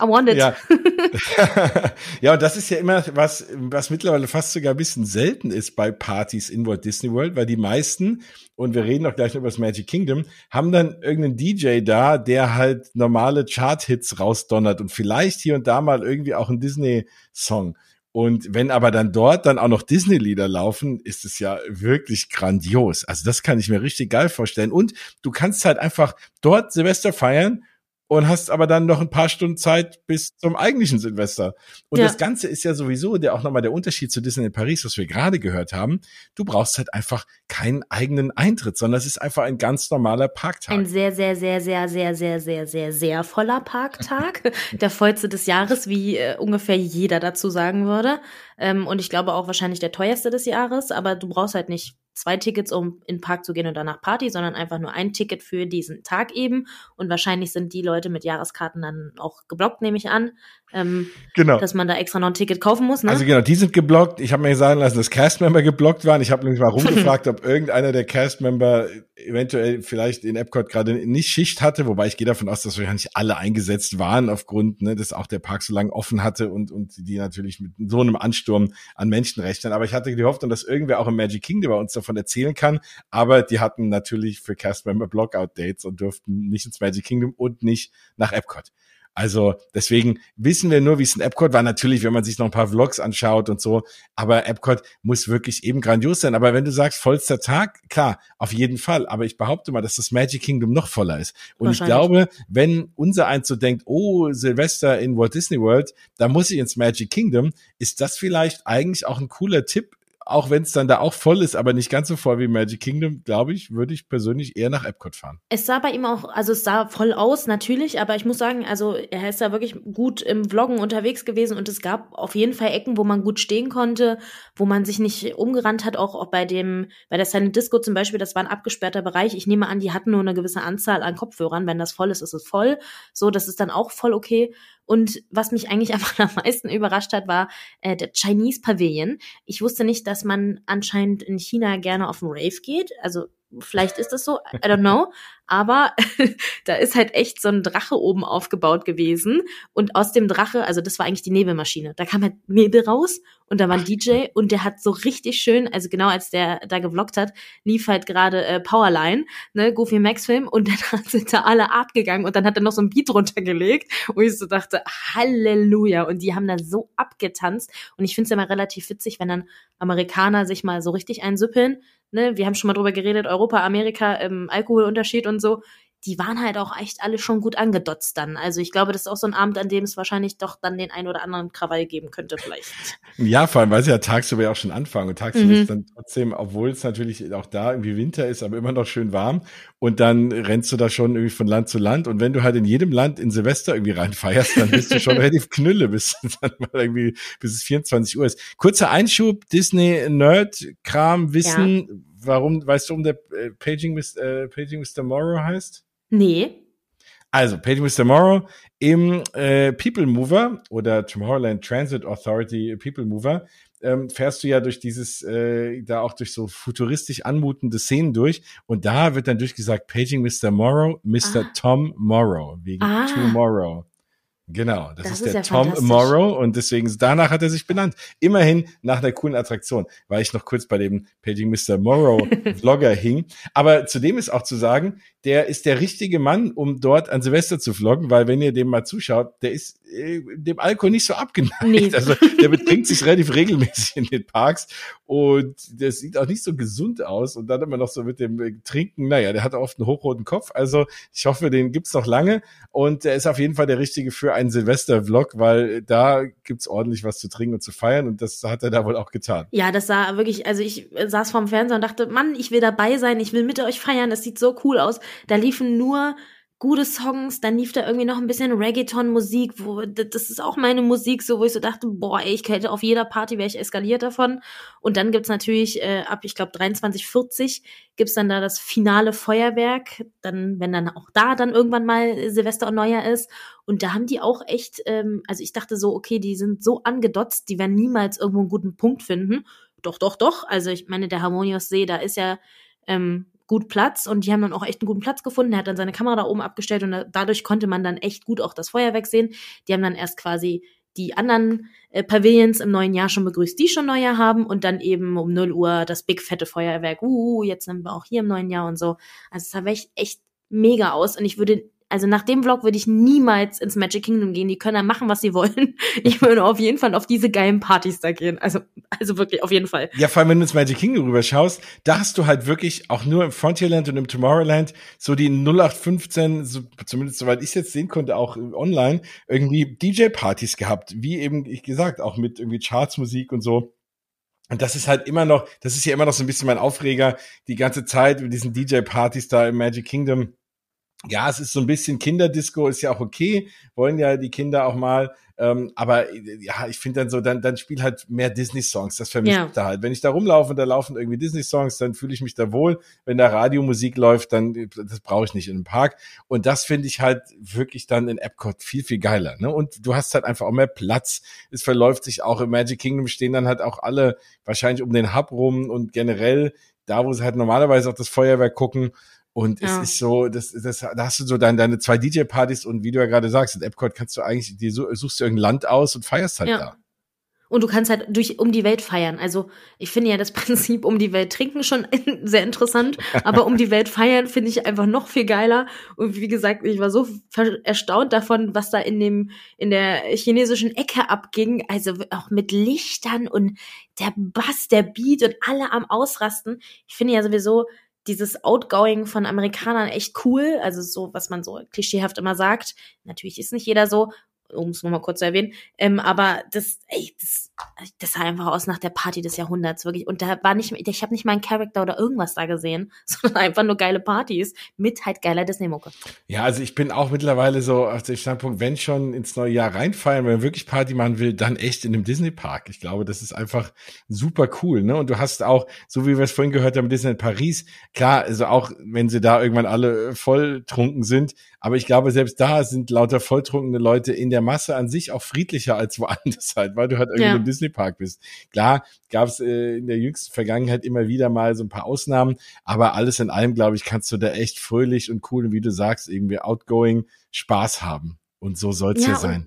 want it. Ja. ja, und das ist ja immer was, was mittlerweile fast sogar ein bisschen selten ist bei Partys in Walt Disney World, weil die meisten, und wir reden auch gleich über das Magic Kingdom, haben dann irgendeinen DJ da, der halt normale Chart-Hits rausdonnert und vielleicht hier und da mal irgendwie auch einen Disney-Song. Und wenn aber dann dort dann auch noch Disney-Lieder laufen, ist es ja wirklich grandios. Also das kann ich mir richtig geil vorstellen. Und du kannst halt einfach dort Silvester feiern und hast aber dann noch ein paar Stunden Zeit bis zum eigentlichen Silvester. Und ja. das Ganze ist ja sowieso der auch nochmal der Unterschied zu Disney in Paris, was wir gerade gehört haben. Du brauchst halt einfach keinen eigenen Eintritt, sondern es ist einfach ein ganz normaler Parktag. Ein sehr, sehr, sehr, sehr, sehr, sehr, sehr, sehr, sehr voller Parktag. der vollste des Jahres, wie äh, ungefähr jeder dazu sagen würde. Ähm, und ich glaube auch wahrscheinlich der teuerste des Jahres, aber du brauchst halt nicht zwei Tickets, um in den Park zu gehen und danach Party, sondern einfach nur ein Ticket für diesen Tag eben. Und wahrscheinlich sind die Leute mit Jahreskarten dann auch geblockt, nehme ich an. Ähm, genau. Dass man da extra noch ein Ticket kaufen muss. Ne? Also genau, die sind geblockt. Ich habe mir sagen lassen, dass Castmember geblockt waren. Ich habe nämlich mal rumgefragt, ob irgendeiner der Castmember eventuell vielleicht in Epcot gerade nicht Schicht hatte, wobei ich gehe davon aus, dass wahrscheinlich alle eingesetzt waren aufgrund, ne, dass auch der Park so lange offen hatte und, und die natürlich mit so einem Ansturm an Menschen rechnen. Aber ich hatte die Hoffnung, dass irgendwer auch im Magic Kingdom bei uns davon erzählen kann. Aber die hatten natürlich für Castmember Blockout-Dates und durften nicht ins Magic Kingdom und nicht nach Epcot. Also deswegen wissen wir nur, wie es in Epcot war. Natürlich, wenn man sich noch ein paar Vlogs anschaut und so. Aber Epcot muss wirklich eben grandios sein. Aber wenn du sagst, vollster Tag, klar, auf jeden Fall. Aber ich behaupte mal, dass das Magic Kingdom noch voller ist. Und ich glaube, wenn unser eins so denkt, oh, Silvester in Walt Disney World, da muss ich ins Magic Kingdom, ist das vielleicht eigentlich auch ein cooler Tipp, auch wenn es dann da auch voll ist, aber nicht ganz so voll wie Magic Kingdom, glaube ich, würde ich persönlich eher nach Epcot fahren. Es sah bei ihm auch, also es sah voll aus, natürlich, aber ich muss sagen, also er ist da wirklich gut im Vloggen unterwegs gewesen und es gab auf jeden Fall Ecken, wo man gut stehen konnte, wo man sich nicht umgerannt hat, auch, auch bei dem, bei der Silent Disco zum Beispiel, das war ein abgesperrter Bereich. Ich nehme an, die hatten nur eine gewisse Anzahl an Kopfhörern. Wenn das voll ist, ist es voll. So, das ist dann auch voll okay. Und was mich eigentlich einfach am meisten überrascht hat, war äh, der Chinese Pavilion. Ich wusste nicht, dass man anscheinend in China gerne auf den Rave geht. Also Vielleicht ist das so, I don't know. Aber da ist halt echt so ein Drache oben aufgebaut gewesen. Und aus dem Drache, also das war eigentlich die Nebelmaschine. Da kam halt Nebel raus und da war ein DJ und der hat so richtig schön, also genau als der da gevloggt hat, lief halt gerade äh, Powerline, ne, Goofy Max Film und dann sind da alle abgegangen und dann hat er noch so ein Beat runtergelegt und ich so dachte, Halleluja. Und die haben da so abgetanzt. Und ich finde es immer relativ witzig, wenn dann Amerikaner sich mal so richtig einsüppeln ne, wir haben schon mal drüber geredet, Europa, Amerika, ähm, Alkoholunterschied und so die waren halt auch echt alle schon gut angedotzt dann. Also ich glaube, das ist auch so ein Abend, an dem es wahrscheinlich doch dann den ein oder anderen Krawall geben könnte vielleicht. Ja, vor allem, weil sie ja tagsüber ja auch schon anfangen. Und tagsüber mhm. ist dann trotzdem, obwohl es natürlich auch da irgendwie Winter ist, aber immer noch schön warm. Und dann rennst du da schon irgendwie von Land zu Land. Und wenn du halt in jedem Land in Silvester irgendwie reinfeierst, dann bist du schon relativ knülle, bis dann mal irgendwie, bis es 24 Uhr ist. Kurzer Einschub, Disney Nerd Kram Wissen. Ja. Warum, weißt du, um der äh, Paging, äh, Paging Mr. Morrow heißt? Nee. Also, Paging with Tomorrow im äh, People Mover oder Tomorrowland Transit Authority People Mover ähm, fährst du ja durch dieses, äh, da auch durch so futuristisch anmutende Szenen durch. Und da wird dann durchgesagt, Paging Mr. Morrow, Mr. Ah. Tom Morrow, wegen ah. Tomorrow. Genau, das, das ist, ist, der ja Tom Morrow und deswegen danach hat er sich benannt. Immerhin nach einer coolen Attraktion, weil ich noch kurz bei dem Paging Mr. Morrow Vlogger hing. Aber zudem ist auch zu sagen, der ist der richtige Mann, um dort an Silvester zu vloggen, weil wenn ihr dem mal zuschaut, der ist äh, dem Alkohol nicht so abgeneigt. Nee. Also der betrinkt sich relativ regelmäßig in den Parks und der sieht auch nicht so gesund aus und dann immer noch so mit dem äh, Trinken, naja, der hat oft einen hochroten Kopf. Also ich hoffe, den gibt's noch lange und der ist auf jeden Fall der richtige für einen Silvester-Vlog, weil da gibt's ordentlich was zu trinken und zu feiern und das hat er da wohl auch getan. Ja, das sah wirklich, also ich saß vorm Fernseher und dachte, Mann, ich will dabei sein, ich will mit euch feiern, das sieht so cool aus. Da liefen nur gute Songs, dann lief da irgendwie noch ein bisschen Reggaeton-Musik, wo das ist auch meine Musik, so wo ich so dachte, boah, ich hätte auf jeder Party wäre ich eskaliert davon. Und dann gibt's natürlich äh, ab, ich glaube 23:40 gibt's dann da das finale Feuerwerk, dann wenn dann auch da dann irgendwann mal Silvester und Neujahr ist. Und da haben die auch echt, ähm, also ich dachte so, okay, die sind so angedotzt, die werden niemals irgendwo einen guten Punkt finden. Doch, doch, doch. Also ich meine, der Harmonious See, da ist ja ähm, gut Platz und die haben dann auch echt einen guten Platz gefunden. Er hat dann seine Kamera da oben abgestellt und dadurch konnte man dann echt gut auch das Feuerwerk sehen. Die haben dann erst quasi die anderen äh, Pavilions im neuen Jahr schon begrüßt, die schon Neujahr haben und dann eben um 0 Uhr das big fette Feuerwerk. Uh, jetzt sind wir auch hier im neuen Jahr und so. Also es sah echt, echt mega aus und ich würde also nach dem Vlog würde ich niemals ins Magic Kingdom gehen. Die können da machen, was sie wollen. Ich würde auf jeden Fall auf diese geilen Partys da gehen. Also, also wirklich, auf jeden Fall. Ja, vor allem, wenn du ins Magic Kingdom rüberschaust, da hast du halt wirklich auch nur im Frontierland und im Tomorrowland so die 0815, so, zumindest soweit ich es jetzt sehen konnte, auch online, irgendwie DJ-Partys gehabt. Wie eben, ich gesagt, auch mit irgendwie Chartsmusik und so. Und das ist halt immer noch, das ist ja immer noch so ein bisschen mein Aufreger, die ganze Zeit mit diesen DJ-Partys da im Magic Kingdom ja, es ist so ein bisschen Kinderdisco, ist ja auch okay, wollen ja die Kinder auch mal. Ähm, aber ja, ich finde dann so, dann, dann spiel halt mehr Disney-Songs. Das vermisse ja. da halt. Wenn ich da rumlaufe und da laufen irgendwie Disney-Songs, dann fühle ich mich da wohl. Wenn da Radiomusik läuft, dann das brauche ich nicht in einem Park. Und das finde ich halt wirklich dann in Epcot viel, viel geiler. Ne? Und du hast halt einfach auch mehr Platz. Es verläuft sich auch im Magic Kingdom stehen dann halt auch alle wahrscheinlich um den Hub rum und generell da, wo sie halt normalerweise auch das Feuerwerk gucken. Und ja. es ist so, das, das, da hast du so deine, deine zwei DJ-Partys und wie du ja gerade sagst, in Epcot kannst du eigentlich, die suchst du irgendein Land aus und feierst halt ja. da. Und du kannst halt durch um die Welt feiern. Also ich finde ja das Prinzip um die Welt trinken schon sehr interessant, aber um die Welt feiern finde ich einfach noch viel geiler. Und wie gesagt, ich war so erstaunt davon, was da in dem in der chinesischen Ecke abging. Also auch mit Lichtern und der Bass, der Beat und alle am Ausrasten. Ich finde ja sowieso dieses Outgoing von Amerikanern echt cool. Also so, was man so klischeehaft immer sagt. Natürlich ist nicht jeder so um es nochmal kurz zu erwähnen. Ähm, aber das, ey, das, das sah einfach aus nach der Party des Jahrhunderts, wirklich. Und da war nicht, ich habe nicht mal einen Charakter oder irgendwas da gesehen, sondern einfach nur geile Partys mit halt geiler Disney-Mucke. Ja, also ich bin auch mittlerweile so auf dem Standpunkt, wenn schon ins neue Jahr reinfallen, wenn man wirklich Party machen will, dann echt in einem Disney-Park. Ich glaube, das ist einfach super cool, ne? Und du hast auch, so wie wir es vorhin gehört haben, Disney Paris, klar, also auch wenn sie da irgendwann alle voll trunken sind, aber ich glaube, selbst da sind lauter volltrunkene Leute in der Masse an sich auch friedlicher als woanders halt, weil du halt irgendwie ja. im Disney-Park bist. Klar, gab es äh, in der jüngsten Vergangenheit immer wieder mal so ein paar Ausnahmen, aber alles in allem, glaube ich, kannst du da echt fröhlich und cool und wie du sagst, irgendwie outgoing Spaß haben. Und so soll es ja, ja sein.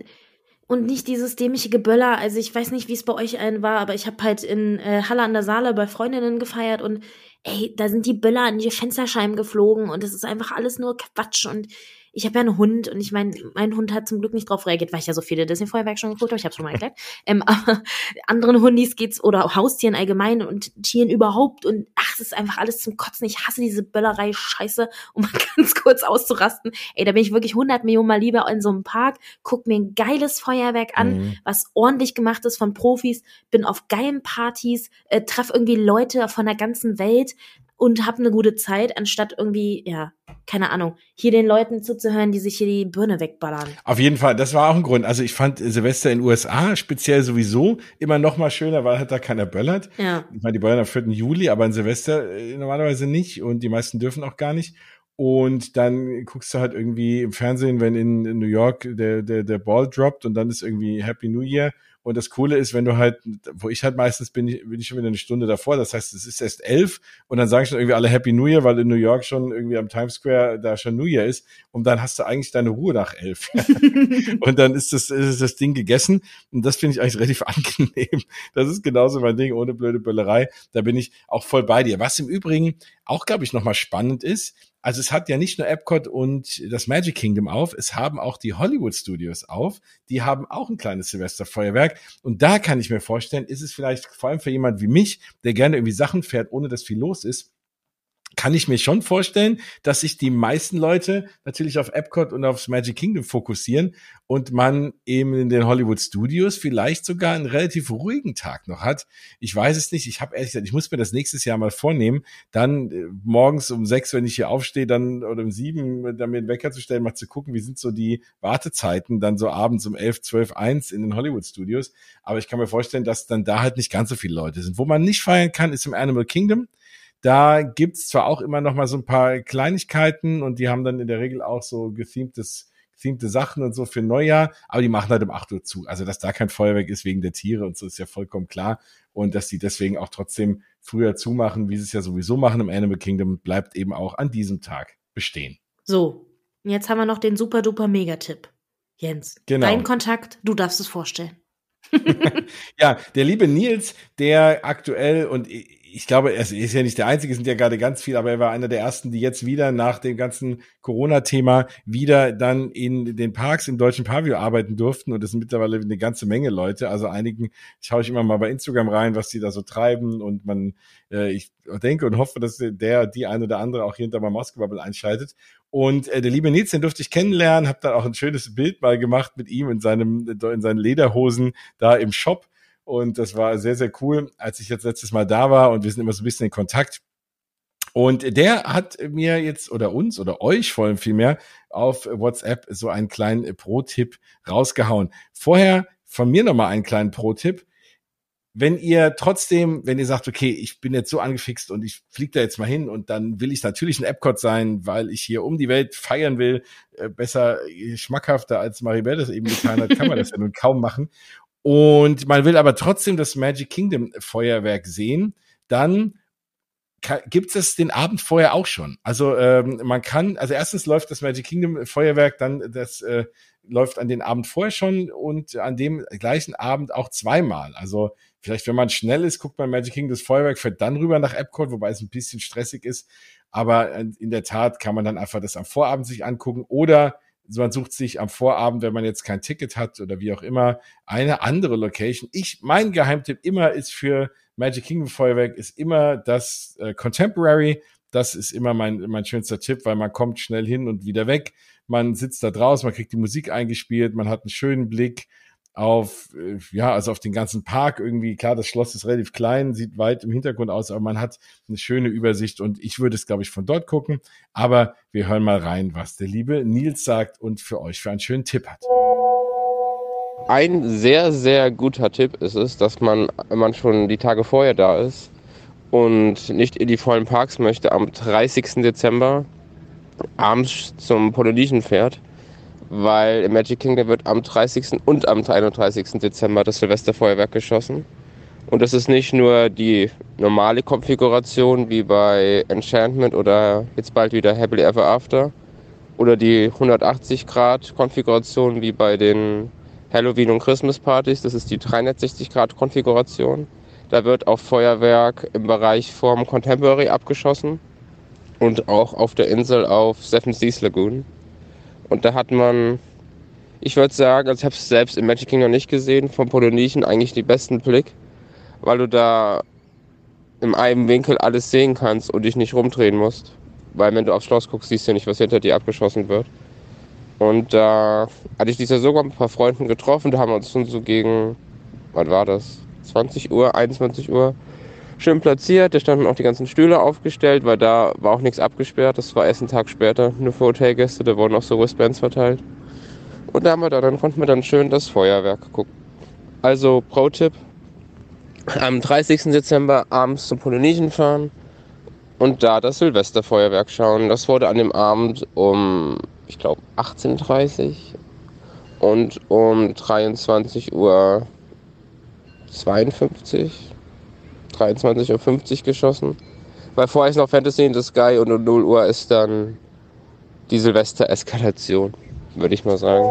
Und nicht dieses dämliche Geböller. Also ich weiß nicht, wie es bei euch allen war, aber ich habe halt in äh, Halle an der Saale bei Freundinnen gefeiert und ey, da sind die Böller an die Fensterscheiben geflogen und es ist einfach alles nur Quatsch und ich habe ja einen Hund und ich meine, mein Hund hat zum Glück nicht drauf reagiert, weil ich ja so viele Disney-Feuerwerke schon geguckt habe, ich habe schon mal erklärt. ähm, aber anderen Hundis geht's oder Haustieren allgemein und Tieren überhaupt und ach, es ist einfach alles zum Kotzen. Ich hasse diese Böllerei Scheiße, um mal ganz kurz auszurasten. Ey, da bin ich wirklich 100 Millionen Mal lieber in so einem Park, guck mir ein geiles Feuerwerk an, mhm. was ordentlich gemacht ist von Profis, bin auf geilen Partys, äh, treff irgendwie Leute von der ganzen Welt, und hab eine gute Zeit, anstatt irgendwie, ja, keine Ahnung, hier den Leuten zuzuhören, die sich hier die Birne wegballern. Auf jeden Fall, das war auch ein Grund. Also ich fand Silvester in den USA speziell sowieso immer noch mal schöner, weil halt da keiner böllert. Ja. Ich meine, die böllern am 4. Juli, aber in Silvester äh, normalerweise nicht und die meisten dürfen auch gar nicht. Und dann guckst du halt irgendwie im Fernsehen, wenn in, in New York der, der, der Ball droppt und dann ist irgendwie Happy New Year und das Coole ist, wenn du halt, wo ich halt meistens bin, ich, bin ich schon wieder eine Stunde davor. Das heißt, es ist erst elf und dann sagen schon irgendwie alle Happy New Year, weil in New York schon irgendwie am Times Square da schon New Year ist. Und dann hast du eigentlich deine Ruhe nach elf. und dann ist das, ist das Ding gegessen. Und das finde ich eigentlich relativ angenehm. Das ist genauso mein Ding, ohne blöde Böllerei. Da bin ich auch voll bei dir. Was im Übrigen auch, glaube ich, nochmal spannend ist, also es hat ja nicht nur Epcot und das Magic Kingdom auf, es haben auch die Hollywood Studios auf. Die haben auch ein kleines Silvesterfeuerwerk. Und da kann ich mir vorstellen, ist es vielleicht vor allem für jemand wie mich, der gerne irgendwie Sachen fährt, ohne dass viel los ist, kann ich mir schon vorstellen, dass sich die meisten Leute natürlich auf Epcot und aufs Magic Kingdom fokussieren und man eben in den Hollywood Studios vielleicht sogar einen relativ ruhigen Tag noch hat. Ich weiß es nicht. Ich habe ehrlich gesagt, ich muss mir das nächstes Jahr mal vornehmen, dann äh, morgens um sechs, wenn ich hier aufstehe, dann oder um sieben, dann mir den Wecker zu stellen, mal zu gucken, wie sind so die Wartezeiten, dann so abends um elf, zwölf, eins in den Hollywood Studios. Aber ich kann mir vorstellen, dass dann da halt nicht ganz so viele Leute sind. Wo man nicht feiern kann, ist im Animal Kingdom. Da gibt's zwar auch immer noch mal so ein paar Kleinigkeiten und die haben dann in der Regel auch so gethemtes gethemte Sachen und so für Neujahr, aber die machen halt um 8 Uhr zu. Also, dass da kein Feuerwerk ist wegen der Tiere und so ist ja vollkommen klar. Und dass die deswegen auch trotzdem früher zumachen, wie sie es ja sowieso machen im Animal Kingdom, bleibt eben auch an diesem Tag bestehen. So, jetzt haben wir noch den super duper Megatipp. Jens, genau. dein Kontakt, du darfst es vorstellen. ja, der liebe Nils, der aktuell und ich glaube, er ist ja nicht der Einzige, es sind ja gerade ganz viele, aber er war einer der ersten, die jetzt wieder nach dem ganzen Corona-Thema wieder dann in den Parks im deutschen Pavillon arbeiten durften. Und das sind mittlerweile eine ganze Menge Leute. Also einigen schaue ich immer mal bei Instagram rein, was die da so treiben. Und man, äh, ich denke und hoffe, dass der, die eine oder andere auch hier hinter meinem Maskebubble einschaltet. Und äh, der liebe Nils, den durfte ich kennenlernen, habe dann auch ein schönes Bild mal gemacht mit ihm in seinem, in seinen Lederhosen da im Shop und das war sehr, sehr cool, als ich jetzt letztes Mal da war und wir sind immer so ein bisschen in Kontakt. Und der hat mir jetzt oder uns oder euch vor allem vielmehr auf WhatsApp so einen kleinen Pro-Tipp rausgehauen. Vorher von mir nochmal einen kleinen Pro-Tipp. Wenn ihr trotzdem, wenn ihr sagt, okay, ich bin jetzt so angefixt und ich fliege da jetzt mal hin und dann will ich natürlich ein Epcot sein, weil ich hier um die Welt feiern will, äh, besser schmackhafter als Maribel das eben getan hat, kann man das ja nun kaum machen. Und man will aber trotzdem das Magic Kingdom Feuerwerk sehen, dann gibt es den Abend vorher auch schon. Also ähm, man kann, also erstens läuft das Magic Kingdom Feuerwerk, dann das äh, läuft an den Abend vorher schon und an dem gleichen Abend auch zweimal. Also vielleicht, wenn man schnell ist, guckt man Magic Kingdom das Feuerwerk, fährt dann rüber nach Epcot, wobei es ein bisschen stressig ist. Aber in der Tat kann man dann einfach das am Vorabend sich angucken oder man sucht sich am Vorabend, wenn man jetzt kein Ticket hat oder wie auch immer, eine andere Location. Ich, mein Geheimtipp immer ist für Magic Kingdom Feuerwerk ist immer das äh, Contemporary. Das ist immer mein, mein schönster Tipp, weil man kommt schnell hin und wieder weg. Man sitzt da draußen, man kriegt die Musik eingespielt, man hat einen schönen Blick auf, äh, ja, also auf den ganzen Park irgendwie. Klar, das Schloss ist relativ klein, sieht weit im Hintergrund aus, aber man hat eine schöne Übersicht und ich würde es, glaube ich, von dort gucken. Aber wir hören mal rein, was der liebe Nils sagt und für euch für einen schönen Tipp hat. Ein sehr, sehr guter Tipp ist es, dass man, wenn man schon die Tage vorher da ist und nicht in die vollen Parks möchte, am 30. Dezember abends zum Polynesien fährt weil im Magic Kingdom wird am 30. und am 31. Dezember das Silvesterfeuerwerk geschossen. Und das ist nicht nur die normale Konfiguration wie bei Enchantment oder jetzt bald wieder Happily Ever After oder die 180 Grad Konfiguration wie bei den Halloween und Christmas Partys. Das ist die 360 Grad Konfiguration. Da wird auch Feuerwerk im Bereich vom Contemporary abgeschossen und auch auf der Insel auf Seven Seas Lagoon. Und da hat man, ich würde sagen, also ich habe es selbst im Magic King noch nicht gesehen, vom Polynesien eigentlich den besten Blick, weil du da in einem Winkel alles sehen kannst und dich nicht rumdrehen musst. Weil wenn du aufs Schloss guckst, siehst du nicht, was hinter dir abgeschossen wird. Und da äh, hatte ich dieser sogar mit ein paar Freunden getroffen, da haben wir uns schon so gegen, was war das, 20 Uhr, 21 Uhr schön platziert. Da standen auch die ganzen Stühle aufgestellt, weil da war auch nichts abgesperrt. Das war erst einen Tag später nur für Hotelgäste. Da wurden auch so Wristbands verteilt. Und da haben wir da, dann konnten wir dann schön das Feuerwerk gucken. Also Pro-Tipp: Am 30. Dezember abends zum Polynesien fahren und da das Silvesterfeuerwerk schauen. Das wurde an dem Abend um, ich glaube, 18.30 Uhr und um 23.52 Uhr 23.50 Uhr geschossen. Weil vorher ist noch Fantasy in the Sky und um 0 Uhr ist dann die Silvester-Eskalation, würde ich mal sagen.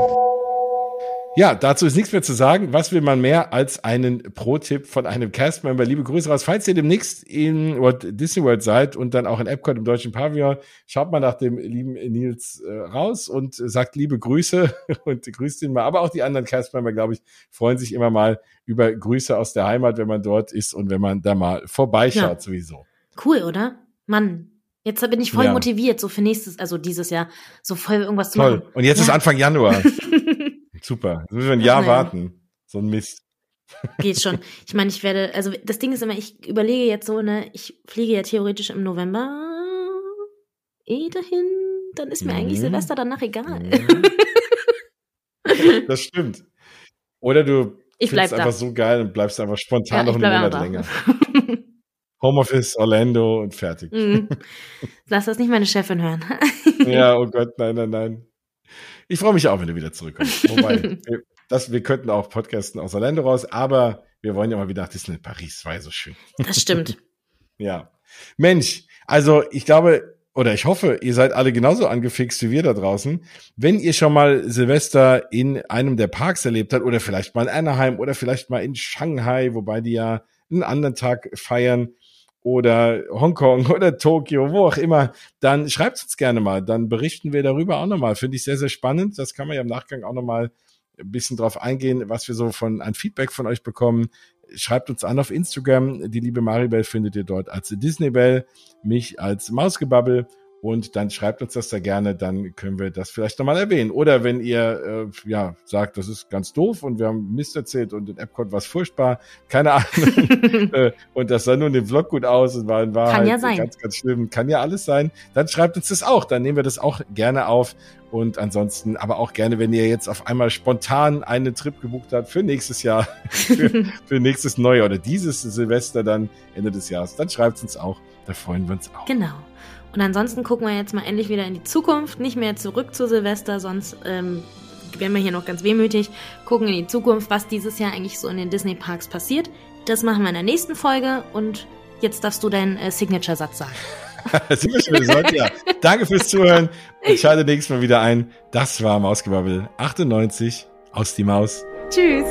Ja, dazu ist nichts mehr zu sagen. Was will man mehr als einen Pro-Tipp von einem Castmember? Liebe Grüße raus. Falls ihr demnächst in Walt Disney World seid und dann auch in Epcot im deutschen Pavillon, schaut mal nach dem lieben Nils äh, raus und sagt liebe Grüße und grüßt ihn mal. Aber auch die anderen Castmember, glaube ich, freuen sich immer mal über Grüße aus der Heimat, wenn man dort ist und wenn man da mal vorbeischaut ja. sowieso. Cool, oder? Mann, Jetzt bin ich voll Ja. motiviert, so für nächstes, also dieses Jahr, so voll irgendwas zu Toll. machen. Und jetzt ist Ja. Anfang Januar. Super. Jetzt müssen wir ein Jahr warten. So ein Mist. Geht schon. Ich meine, ich werde, also das Ding ist immer, ich überlege jetzt so, ne, ich fliege ja theoretisch im November eh dahin, dann ist mir eigentlich Mhm. Silvester danach egal. Mhm. Das stimmt. Oder du Ich bleib findest da. einfach so geil und bleibst einfach spontan noch ich einen Monat länger. Homeoffice, Orlando und fertig. Mhm. Lass das nicht meine Chefin hören. Ja, oh Gott, nein, nein, nein. Ich freue mich auch, wenn du wieder zurückkommst. Wobei, wir, das, wir könnten auch podcasten aus Orlando raus, aber wir wollen ja mal wieder nach Disneyland Paris. War ja so schön. Das stimmt. Ja. Mensch, also ich glaube, oder ich hoffe, ihr seid alle genauso angefixt wie wir da draußen. Wenn ihr schon mal Silvester in einem der Parks erlebt habt, oder vielleicht mal in Anaheim oder vielleicht mal in Shanghai, wobei die ja einen anderen Tag feiern, oder Hongkong oder Tokio, wo auch immer, dann schreibt uns gerne mal. Dann berichten wir darüber auch nochmal. Finde ich sehr, sehr spannend. Das kann man ja im Nachgang auch nochmal ein bisschen drauf eingehen, was wir so von an Feedback von euch bekommen. Schreibt uns an auf Instagram. Die liebe Maribel findet ihr dort als Disneybell, mich als Mausgebabbel. Und dann schreibt uns das da gerne, dann können wir das vielleicht nochmal erwähnen. Oder wenn ihr äh, ja sagt, das ist ganz doof und wir haben Mist erzählt und in Epcot war es furchtbar, keine Ahnung, äh, und das sah nur in dem Vlog gut aus und war in Wahrheit Kann ja sein. ganz, ganz schlimm, kann ja alles sein, dann schreibt uns das auch, dann nehmen wir das auch gerne auf und ansonsten aber auch gerne, wenn ihr jetzt auf einmal spontan einen Trip gebucht habt für nächstes Jahr, für, für nächstes Neujahr oder dieses Silvester dann Ende des Jahres, dann schreibt uns auch, da freuen wir uns auch. Genau. Und ansonsten gucken wir jetzt mal endlich wieder in die Zukunft, nicht mehr zurück zu Silvester, sonst ähm, wären wir hier noch ganz wehmütig. Gucken in die Zukunft, was dieses Jahr eigentlich so in den Disney-Parks passiert. Das machen wir in der nächsten Folge und jetzt darfst du deinen äh, Signature-Satz sagen. Wir schon gesagt? Ja. Danke fürs Zuhören und schalte nächstes Mal wieder ein. Das war Mausgebabbel 98 aus die Maus. Tschüss!